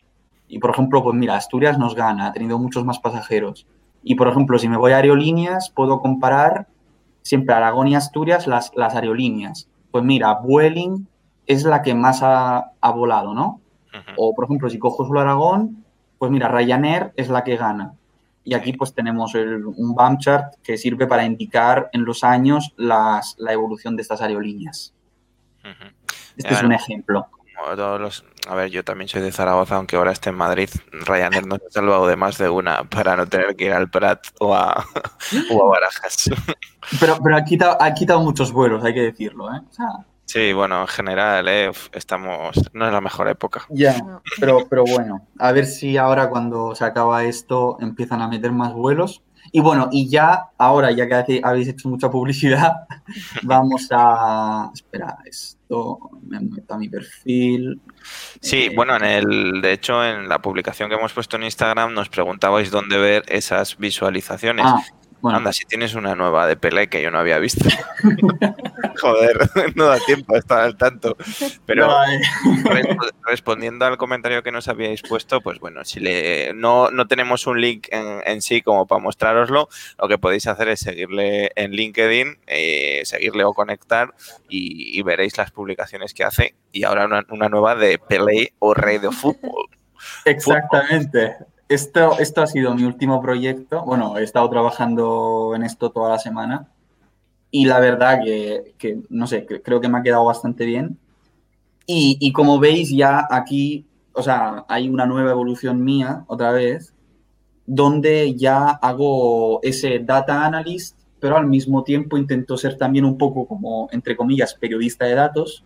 Y, por ejemplo, pues mira, Asturias nos gana, ha tenido muchos más pasajeros. Y, por ejemplo, si me voy a aerolíneas, puedo comparar siempre Aragón y Asturias las, las aerolíneas. Pues mira, Vueling es la que más ha, volado, ¿no? O, por ejemplo, si cojo solo Aragón, pues mira, Ryanair es la que gana. Y aquí pues tenemos un BAM chart que sirve para indicar en los años las, la evolución de estas aerolíneas. Este es un ejemplo a ver, yo también soy de Zaragoza, aunque ahora esté en Madrid. Ryanair nos ha salvado de más de una para no tener que ir al Prat o a, Barajas. Pero, pero ha, quitado, ha quitado muchos vuelos, hay que decirlo, ¿eh? Sí, bueno, en general, ¿eh? estamos, no es la mejor época. Ya, pero, pero bueno, a ver si ahora cuando se acaba esto empiezan a meter más vuelos. Y bueno, y ya, ahora, ya que habéis hecho mucha publicidad, <laughs> vamos a... Espera, esto, me meto a mi perfil. Sí, eh, bueno, en el, de hecho, en la publicación que hemos puesto en Instagram nos preguntabais dónde ver esas visualizaciones. Ah, bueno. Anda, si tienes una nueva de Pelé que yo no había visto. <laughs> Joder, <laughs> no da tiempo a estar al tanto. Pero respondiendo al comentario que nos habíais puesto, pues bueno, si le, no, no tenemos un link en, sí como para mostraroslo, lo que podéis hacer es seguirle en LinkedIn, eh, seguirle o conectar y, veréis las publicaciones que hace. Y ahora una, nueva de Pelé o Rey de Fútbol. Exactamente. Esto, esto ha sido mi último proyecto. Bueno, he estado trabajando en esto toda la semana y la verdad que, que no sé, creo que me ha quedado bastante bien. Y, y, como veis ya aquí, o sea, hay una nueva evolución mía otra vez, donde ya hago ese data analyst, pero al mismo tiempo intento ser también un poco como, entre comillas, periodista de datos.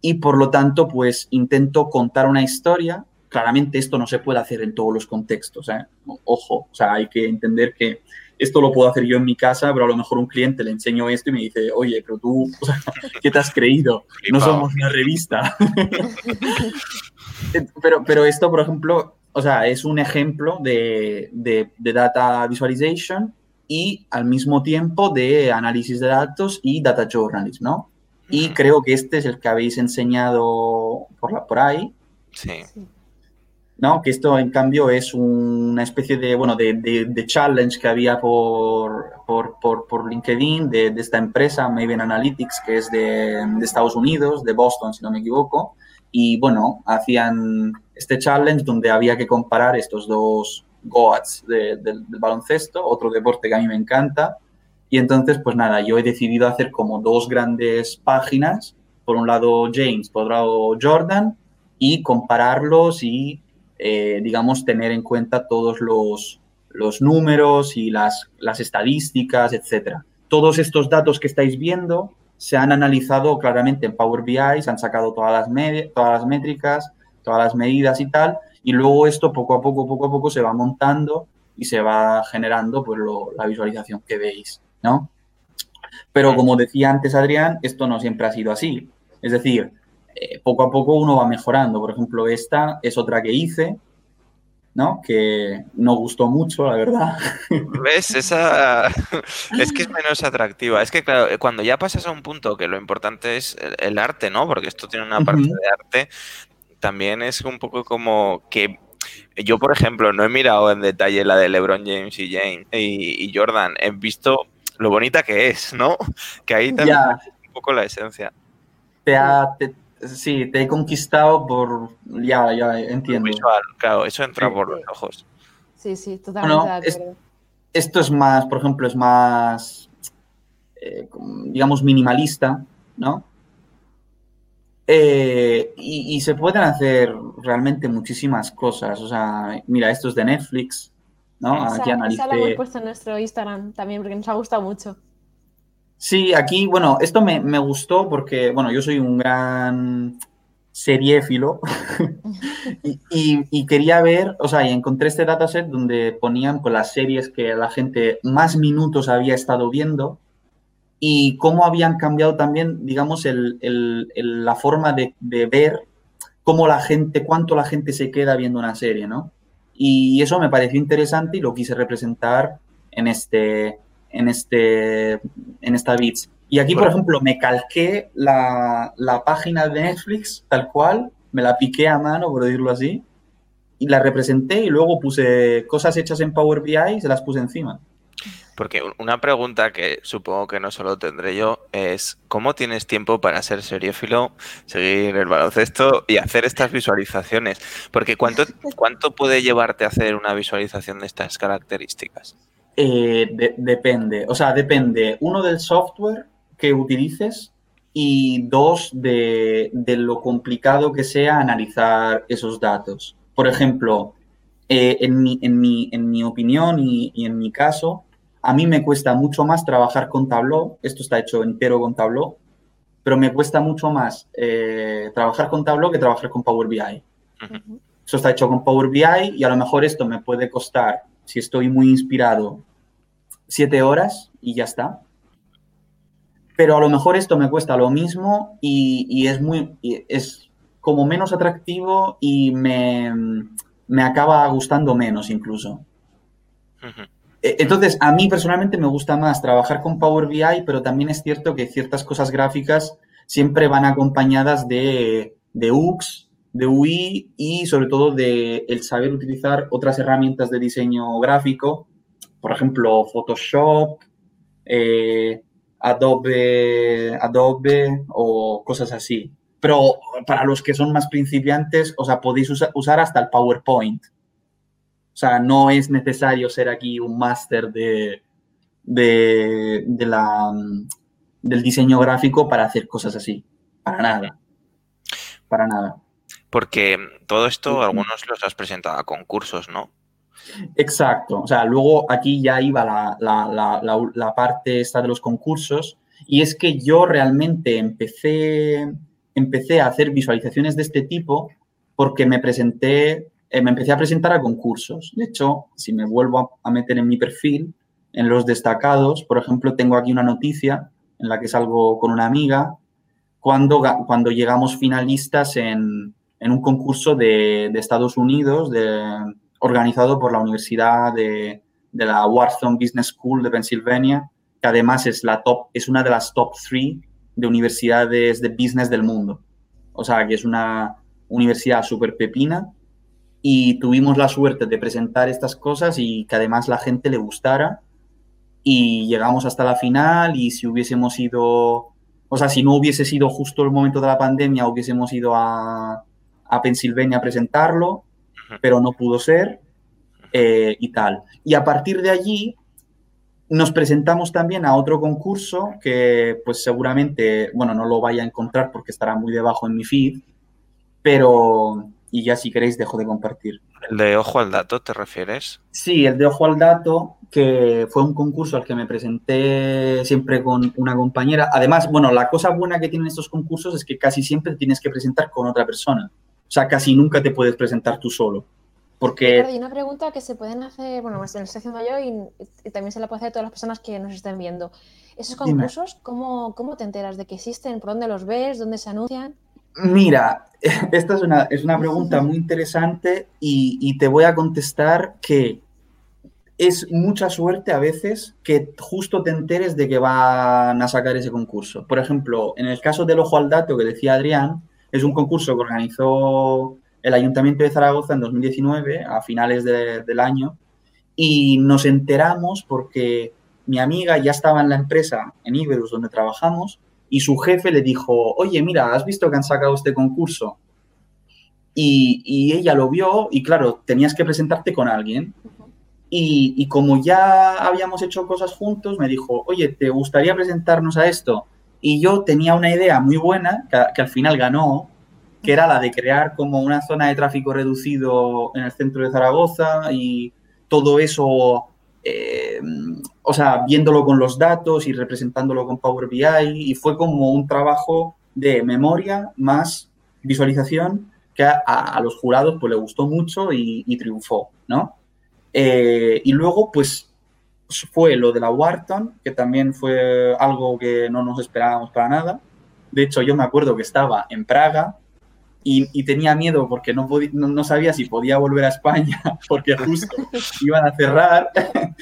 Y por lo tanto, pues intento contar una historia claramente esto no se puede hacer en todos los contextos. ¿eh? Ojo, o sea, hay que entender que esto lo puedo hacer yo en mi casa, pero a lo mejor un cliente le enseño esto y me dice, oye, pero tú, <laughs> ¿qué te has creído? No somos una revista. <laughs> pero, pero esto, por ejemplo, o sea, es un ejemplo de, de, de, data visualization y al mismo tiempo de análisis de datos y data journalism, ¿no? Y creo que este es el que habéis enseñado por, la, por ahí. Sí. ¿No? Que esto, en cambio, es una especie de, bueno, de, de, challenge que había por, por, por, por LinkedIn de, de, esta empresa, Maven Analytics, que es de, Estados Unidos, de Boston, si no me equivoco. Y, bueno, hacían este challenge donde había que comparar estos dos GOATs del baloncesto, otro deporte que a mí me encanta. Y entonces, pues nada, yo he decidido hacer como dos grandes páginas, por un lado James, por otro lado Jordan, y compararlos y eh, digamos, tener en cuenta todos los, los números y las, las estadísticas, etcétera. Todos estos datos que estáis viendo se han analizado claramente en Power BI, se han sacado todas las, todas las métricas, todas las medidas y tal, y luego esto poco a poco, poco a poco se va montando y se va generando pues, la visualización que veis, ¿no? Pero como decía antes Adrián, esto no siempre ha sido así. Es decir, eh, poco a poco uno va mejorando. Por ejemplo, esta es otra que hice, ¿no? Que no gustó mucho, la verdad. <laughs> ¿Ves? Esa <laughs> es que es menos atractiva. Es que, claro, cuando ya pasas a un punto que lo importante es el, arte, ¿no? Porque esto tiene una parte de arte, también es un poco como que yo, por ejemplo, no he mirado en detalle la de LeBron James y, James y, Jordan. He visto lo bonita que es, ¿no? Que ahí también un poco la esencia. Te ha, sí, te he conquistado por. Ya, ya entiendo. Visual, claro, eso entra por los ojos. Sí, sí, totalmente de acuerdo. esto es más, por ejemplo, es más. Eh, digamos, minimalista, ¿no? Eh, y, se pueden hacer realmente muchísimas cosas. O sea, mira, esto es de Netflix, ¿no? Aquí analicé... esa la hemos puesto en nuestro Instagram también porque nos ha gustado mucho. Sí, aquí, bueno, esto me, gustó porque, bueno, yo soy un gran seriéfilo <laughs> y, y, quería ver, o sea, y encontré este dataset donde ponían con las series que la gente más minutos había estado viendo y cómo habían cambiado también, digamos, la forma de, ver cómo la gente, cuánto la gente se queda viendo una serie, ¿no? Y eso me pareció interesante y lo quise representar en este, en este, en esta bits. Y aquí, por ejemplo, me calqué la, la, página de Netflix tal cual, me la piqué a mano, por decirlo así, y la representé y luego puse cosas hechas en Power BI y se las puse encima. Porque una pregunta que supongo que no solo tendré yo es ¿cómo tienes tiempo para ser seriéfilo, seguir el baloncesto y hacer estas visualizaciones? Porque ¿cuánto, cuánto puede llevarte a hacer una visualización de estas características? Eh, depende, o sea, depende uno del software que utilices y dos de, lo complicado que sea analizar esos datos. Por ejemplo, eh, en, mi, en, mi, en, mi, opinión y, en mi caso, a mí me cuesta mucho más trabajar con Tableau, esto está hecho entero con Tableau, pero me cuesta mucho más eh, trabajar con Tableau que trabajar con Power BI. Eso está hecho con Power BI y a lo mejor esto me puede costar, si estoy muy inspirado, siete horas y ya está. Pero a lo mejor esto me cuesta lo mismo y, es muy es como menos atractivo y me, me acaba gustando menos incluso. E, entonces, a mí personalmente me gusta más trabajar con Power BI, pero también es cierto que ciertas cosas gráficas siempre van acompañadas de, de UX, de UI y sobre todo de el saber utilizar otras herramientas de diseño gráfico, por ejemplo, Photoshop, eh, Adobe, Adobe o cosas así. Pero para los que son más principiantes, o sea, podéis usar hasta el PowerPoint. O sea, no es necesario ser aquí un máster de, de, la, del diseño gráfico para hacer cosas así. Para nada. Para nada. Porque todo esto algunos los has presentado a concursos, ¿no? Exacto. O sea, luego aquí ya iba la, la, parte esta de los concursos y es que yo realmente empecé, empecé a hacer visualizaciones de este tipo porque me presenté eh, me empecé a presentar a concursos. De hecho, si me vuelvo a, meter en mi perfil, en los destacados, por ejemplo, tengo aquí una noticia en la que salgo con una amiga cuando, cuando llegamos finalistas en, un concurso de, Estados Unidos organizado por la Universidad de, la Wharton Business School de Pennsylvania, que además es, la top, es una de las top three de universidades de business del mundo. O sea, que es una universidad súper pepina y tuvimos la suerte de presentar estas cosas y que además la gente le gustara y llegamos hasta la final y si hubiésemos ido, o sea, si no hubiese sido justo el momento de la pandemia, hubiésemos ido a, a Pensilvania a presentarlo, pero no pudo ser eh, y tal. Y a partir de allí nos presentamos también a otro concurso que pues seguramente, bueno, no lo vaya a encontrar porque estará muy debajo en mi feed, pero y ya si queréis dejo de compartir. ¿El de Ojo al Dato te refieres? Sí, el de Ojo al Dato, que fue un concurso al que me presenté siempre con una compañera. Además, bueno, la cosa buena que tienen estos concursos es que casi siempre tienes que presentar con otra persona. O sea, casi nunca te puedes presentar tú solo. Porque... Hay una pregunta que se pueden hacer, bueno, me estoy haciendo yo y, también se la puede hacer a todas las personas que nos estén viendo. ¿Esos concursos, cómo, cómo, te enteras de que existen? ¿Por dónde los ves? ¿Dónde se anuncian? Mira, <laughs> esta es una, es una pregunta muy interesante y, y, te voy a contestar que es mucha suerte a veces que justo te enteres de que van a sacar ese concurso. Por ejemplo, en el caso del Ojo al Dato que decía Adrián, es un concurso que organizó el Ayuntamiento de Zaragoza en 2019, a finales de, del año, y nos enteramos porque mi amiga ya estaba en la empresa, en Iberus, donde trabajamos, y su jefe le dijo, oye, mira, ¿has visto que han sacado este concurso? Y, ella lo vio y claro, tenías que presentarte con alguien. Y, como ya habíamos hecho cosas juntos, me dijo, oye, ¿te gustaría presentarnos a esto? Y yo tenía una idea muy buena, que, al final ganó, que era la de crear como una zona de tráfico reducido en el centro de Zaragoza y todo eso eh, o sea, viéndolo con los datos y representándolo con Power BI y fue como un trabajo de memoria más visualización que a, los jurados pues le gustó mucho y, triunfó, ¿no? Eh, y luego pues fue lo de la Wharton, que también fue algo que no nos esperábamos para nada. De hecho, yo me acuerdo que estaba en Praga y, tenía miedo porque no, sabía si podía volver a España <laughs> porque justo iban a cerrar.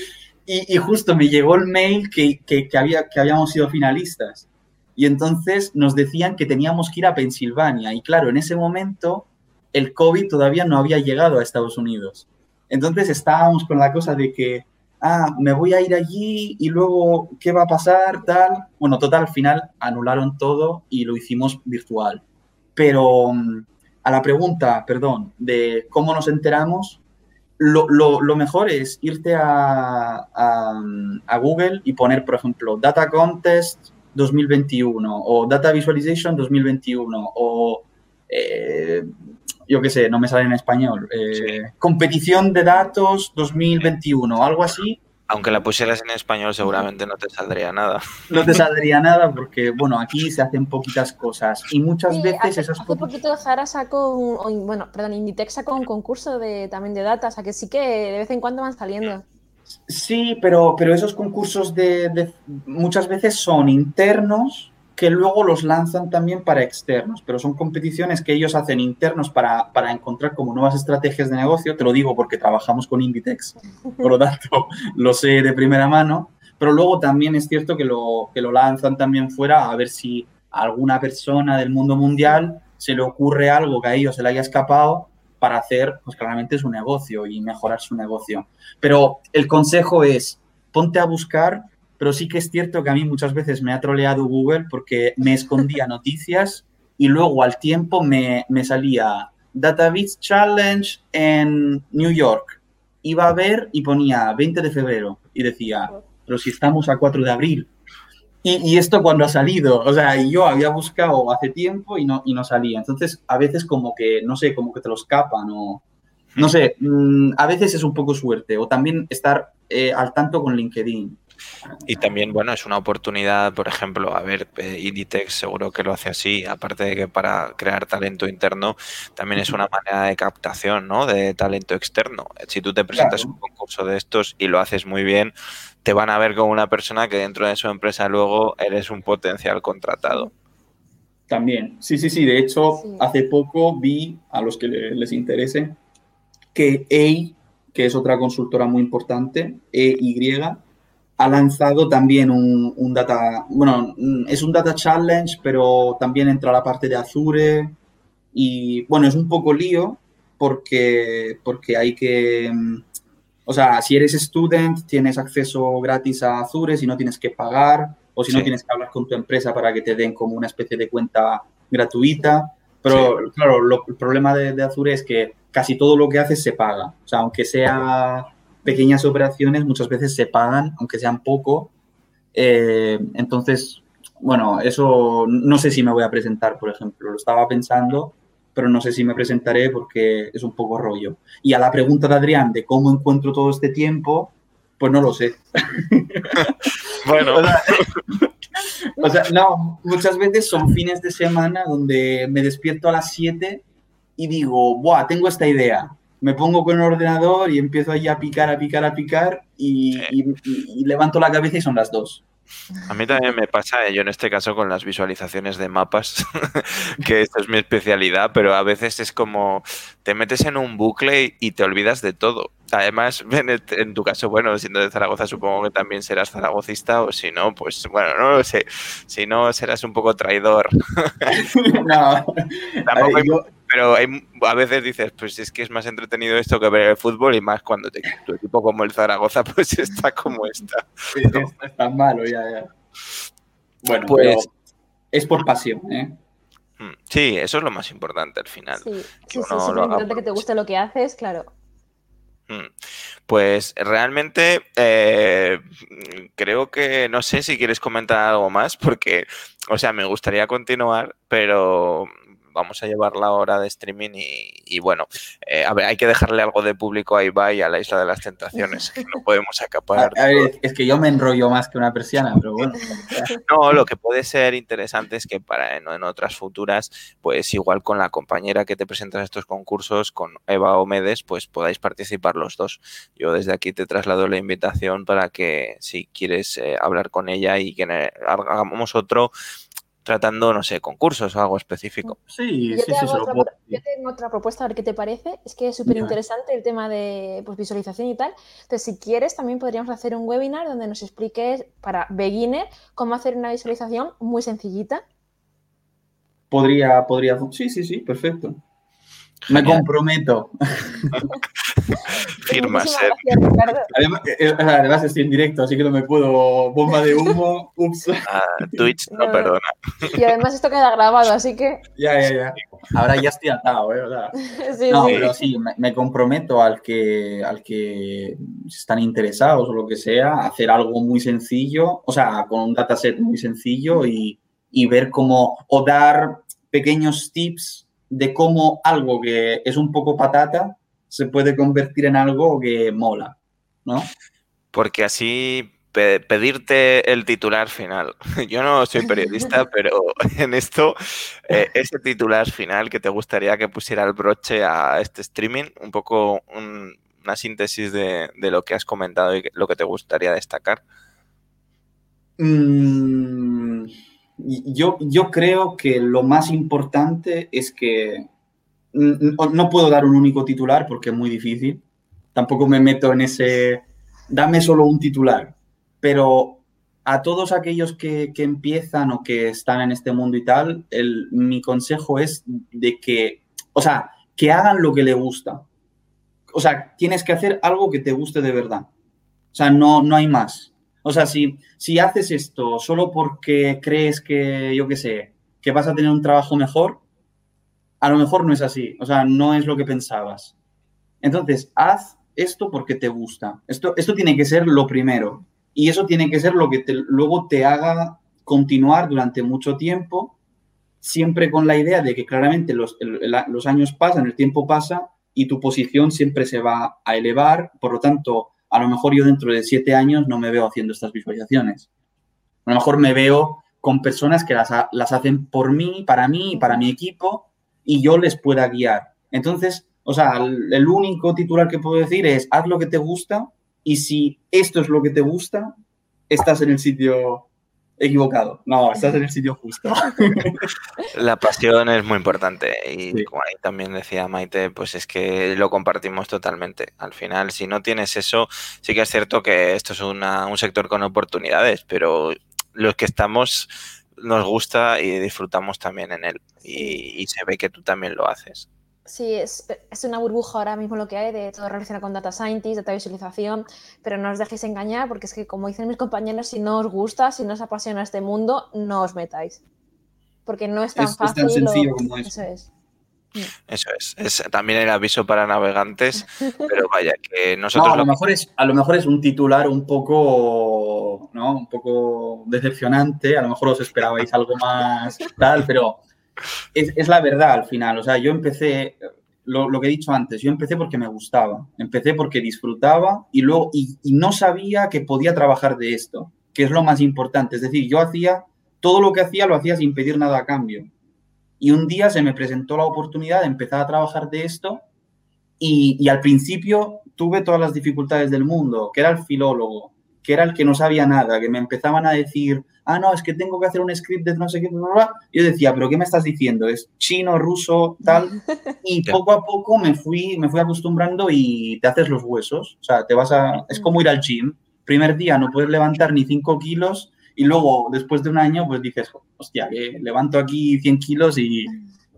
<laughs> y, justo me llegó el mail que, que, había, que habíamos sido finalistas. Y entonces nos decían que teníamos que ir a Pensilvania. Y claro, en ese momento el COVID todavía no había llegado a Estados Unidos. Entonces estábamos con la cosa de que, ah, me voy a ir allí y luego, ¿qué va a pasar? Tal. Bueno, total, al final anularon todo y lo hicimos virtual. Pero mm, a la pregunta, perdón, de cómo nos enteramos, lo, mejor es irte a, a, Google y poner, por ejemplo, Data Contest 2021 o Data Visualization 2021 o, eh, yo qué sé, no me sale en español, eh, Competición de Datos 2021, algo así, aunque la pusieras en español seguramente no te saldría nada. No te <laughs> saldría nada porque, bueno, aquí se hacen poquitas cosas y muchas veces hace, esas Hace poquito Zara sacó, un, bueno, perdón, Inditex sacó un concurso de, también de data, o sea que sí que de vez en cuando van saliendo. Sí, pero, pero esos concursos de muchas veces son internos que luego los lanzan también para externos, pero son competiciones que ellos hacen internos para, para, encontrar como nuevas estrategias de negocio. Te lo digo porque trabajamos con Inditex, por lo tanto lo sé de primera mano, pero luego también es cierto que lo, que lo lanzan también fuera a ver si alguna persona del mundo mundial se le ocurre algo que a ellos se le haya escapado para hacer, pues claramente su negocio y mejorar su negocio. Pero el consejo es, ponte a buscar pero sí que es cierto que a mí muchas veces me ha troleado Google porque me escondía <laughs> noticias y luego al tiempo me, me salía Database Challenge en New York. Iba a ver y ponía 20 de febrero y decía, pero si estamos a 4 de abril. Y, y, esto cuando ha salido, o sea, yo había buscado hace tiempo y no, y no salía. Entonces, a veces como que, no sé, como que te lo escapan o... No sé, mm, a veces es un poco suerte o también estar eh, al tanto con LinkedIn. Y también, bueno, es una oportunidad, por ejemplo, a ver, eh, Inditex seguro que lo hace así, aparte de que para crear talento interno, también es una manera de captación, ¿no? De talento externo. Si tú te presentas un concurso de estos y lo haces muy bien, te van a ver como una persona que dentro de su empresa luego eres un potencial contratado. También, sí, sí, sí. De hecho, hace poco vi a los que les interese que EY, que es otra consultora muy importante, EY, ha lanzado también un, data, bueno, es un data challenge, pero también entra la parte de Azure y bueno, es un poco lío porque, porque hay que, mm, o sea, si eres student tienes acceso gratis a Azure, si no tienes que pagar o si no tienes que hablar con tu empresa para que te den como una especie de cuenta gratuita. Pero claro, el problema de, de Azure es que casi todo lo que haces se paga. O sea, aunque sea pequeñas operaciones muchas veces se pagan, aunque sean poco. Eh, entonces, bueno, eso no sé si me voy a presentar, por ejemplo. Lo estaba pensando, pero no sé si me presentaré porque es un poco rollo. Y a la pregunta de Adrián de cómo encuentro todo este tiempo, pues no lo sé. <laughs> bueno. o, sea, no, muchas veces son fines de semana donde me despierto a las 7 y digo, ¡buah! Tengo esta idea. Me pongo con el ordenador y empiezo ahí a picar, a picar, a picar y, y levanto la cabeza y son las 2. A mí también me pasa, eh, yo en este caso con las visualizaciones de mapas, <laughs> que esto es mi especialidad, pero a veces es como te metes en un bucle y te olvidas de todo. Además, <laughs> en, tu caso, bueno, siendo de Zaragoza, supongo que también serás zaragocista, o si no, pues bueno, no lo sé. Si no, serás un poco traidor. <laughs> no. Tampoco pero a veces dices, pues es que es más entretenido esto que ver el fútbol y más cuando tu equipo como el Zaragoza <laughs> pues está como está. es, tan malo ya, ya. Bueno, pues es por pasión, ¿eh? Mm, sí, eso es lo más importante al final. Sí, sí, es importante que te guste lo que haces, claro. Mm, pues realmente eh, creo que no sé si quieres comentar algo más porque, o sea, me gustaría continuar, pero vamos a llevar la hora de streaming y, bueno, eh, a ver, hay que dejarle algo de público a Ibai a la Isla de las Tentaciones, no podemos acaparar. A, ver, es que yo me enrollo más que una persiana, pero bueno. no, lo que puede ser interesante es que para en, otras futuras, pues igual con la compañera que te presentas estos concursos, con Eva Omedes, pues podáis participar los dos. Yo desde aquí te traslado la invitación para que si quieres eh, hablar con ella y que hagamos otro tratando, no sé, concursos o algo específico. Sí, sí, sí. yo tengo otra propuesta, a ver qué te parece. Es que es súper interesante el tema de pues, visualización y tal. Entonces, si quieres, también podríamos hacer un webinar donde nos expliques para beginner cómo hacer una visualización muy sencillita. Podría, podría, sí, sí, sí, perfecto. Me comprometo. <laughs> Firmas. Eh. Eh, además, estoy en directo, así que no me puedo. Bomba de humo. Ups. Ah, Twitch no, perdona. Y además esto queda grabado, así que. Ya, ya, ya. Ahora ya estoy atado, ¿eh? <laughs> Sí, no, pero sí, me, comprometo al que, al que están interesados o lo que sea, hacer algo muy sencillo, o sea, con un dataset muy sencillo y, y ver cómo. o dar pequeños tips de cómo algo que es un poco patata se puede convertir en algo que mola, ¿no? Porque así pedirte el titular final. <laughs> Yo no soy periodista, <laughs> pero <laughs> en esto, eh, ese titular final que te gustaría que pusiera el broche a este streaming, un poco una síntesis de, lo que has comentado y lo que te gustaría destacar. Mm, yo, yo creo que lo más importante es que no puedo dar un único titular porque es muy difícil. Tampoco me meto en ese, dame solo un titular. Pero a todos aquellos que, empiezan o que están en este mundo y tal, el, mi consejo es de que, o sea, que hagan lo que le gusta. O sea, tienes que hacer algo que te guste de verdad. O sea, no, no hay más. O sea, si, si haces esto solo porque crees que, yo qué sé, que vas a tener un trabajo mejor, a lo mejor no es así. O sea, no es lo que pensabas. Entonces, haz esto porque te gusta. Esto, esto tiene que ser lo primero. Y eso tiene que ser lo que luego te haga continuar durante mucho tiempo, siempre con la idea de que claramente los, los años pasan, el tiempo pasa y tu posición siempre se va a elevar. Por lo tanto, a lo mejor yo dentro de siete años no me veo haciendo estas visualizaciones. A lo mejor me veo con personas que las, hacen por mí, para mí, para mi equipo, y yo les pueda guiar. Entonces, o sea, el, único titular que puedo decir es, haz lo que te gusta, y si esto es lo que te gusta, estás en el sitio equivocado. No, estás en el sitio justo. <laughs> La pasión es muy importante y como ahí también decía Maite, pues es que lo compartimos totalmente. Al final, si no tienes eso, sí que es cierto que esto es un sector con oportunidades, pero los que estamos nos gusta y disfrutamos también en él y se ve que tú también lo haces. Sí, es, es, una burbuja ahora mismo lo que hay de todo relacionado con data scientist, data visualización, pero no os dejéis engañar porque es que, como dicen mis compañeros, si no os gusta, si no os apasiona este mundo, no os metáis. Porque no es tan fácil. Es tan sencillo como eso. es. Mm. Eso es. es. También el aviso para navegantes, <laughs> pero vaya, que nosotros... a, lo mejor es, a lo mejor es un titular un poco, ¿no? Un poco decepcionante, a lo mejor os esperabais algo más tal, pero es, la verdad al final. O sea, yo empecé, lo, que he dicho antes, yo empecé porque me gustaba, empecé porque disfrutaba y luego, y, no sabía que podía trabajar de esto, que es lo más importante. Es decir, yo hacía, todo lo que hacía lo hacía sin pedir nada a cambio. Y un día se me presentó la oportunidad de empezar a trabajar de esto y, y al principio tuve todas las dificultades del mundo, que era el filólogo, que era el que no sabía nada, que me empezaban a decir, ah, no, es que tengo que hacer un script de no sé qué, bla, bla. yo decía, pero ¿qué me estás diciendo? ¿Es chino, ruso, tal? <laughs> Y poco a poco me fui, me fui acostumbrando y te haces los huesos, o sea, te vas a, es como ir al gym, primer día no puedes levantar ni 5 kilos y luego, después de un año, pues dices, hostia, que levanto aquí 100 kilos y,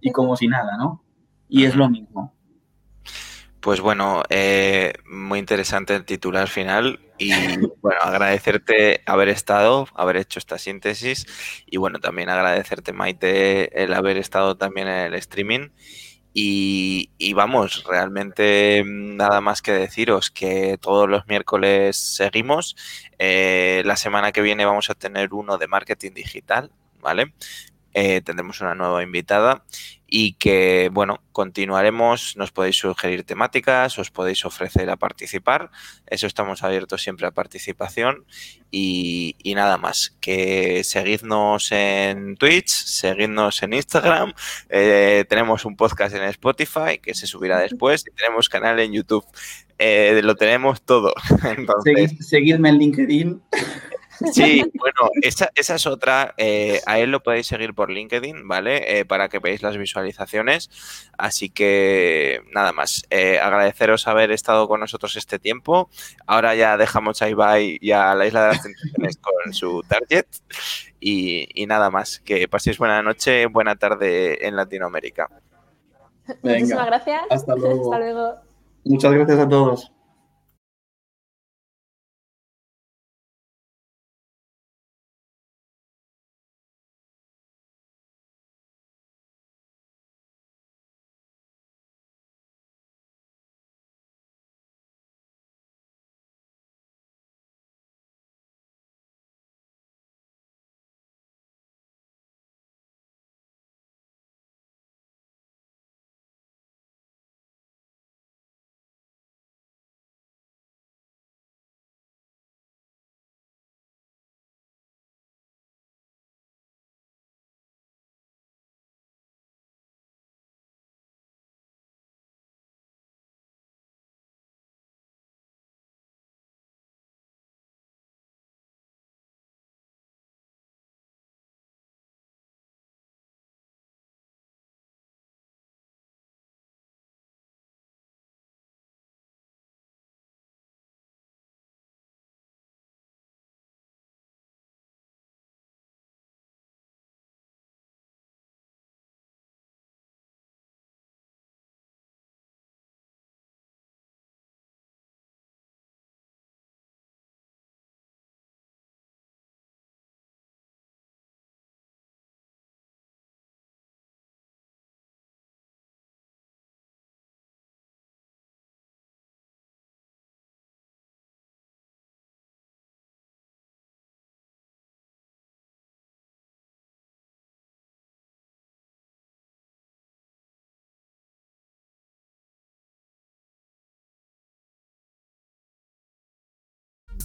y como si nada, ¿no? Y es lo mismo. Pues bueno, eh, muy interesante el titular final y bueno, agradecerte haber estado, haber hecho esta síntesis. Y bueno, también agradecerte Maite el haber estado también en el streaming. Y, vamos, realmente nada más que deciros que todos los miércoles seguimos, eh, la semana que viene vamos a tener uno de marketing digital, ¿vale? Eh, tendremos una nueva invitada y que, bueno, continuaremos, nos podéis sugerir temáticas, os podéis ofrecer a participar, eso estamos abiertos siempre a participación y, nada más, que seguidnos en Twitch, seguidnos en Instagram, eh, tenemos un podcast en Spotify que se subirá después y tenemos canal en YouTube. Eh, lo tenemos todo. <laughs> seguidme en LinkedIn. Sí, <laughs> bueno, esa, es otra. Eh, a él lo podéis seguir por LinkedIn, ¿vale? Eh, para que veáis las visualizaciones. Así que nada más. Eh, agradeceros haber estado con nosotros este tiempo. Ahora ya dejamos a Ibai y a la Isla de las Tentaciones con su target. Y, nada más. Que paséis buena noche, buena tarde en Latinoamérica. Muchísimas gracias. Hasta luego. <laughs> Hasta luego. Muchas gracias a todos.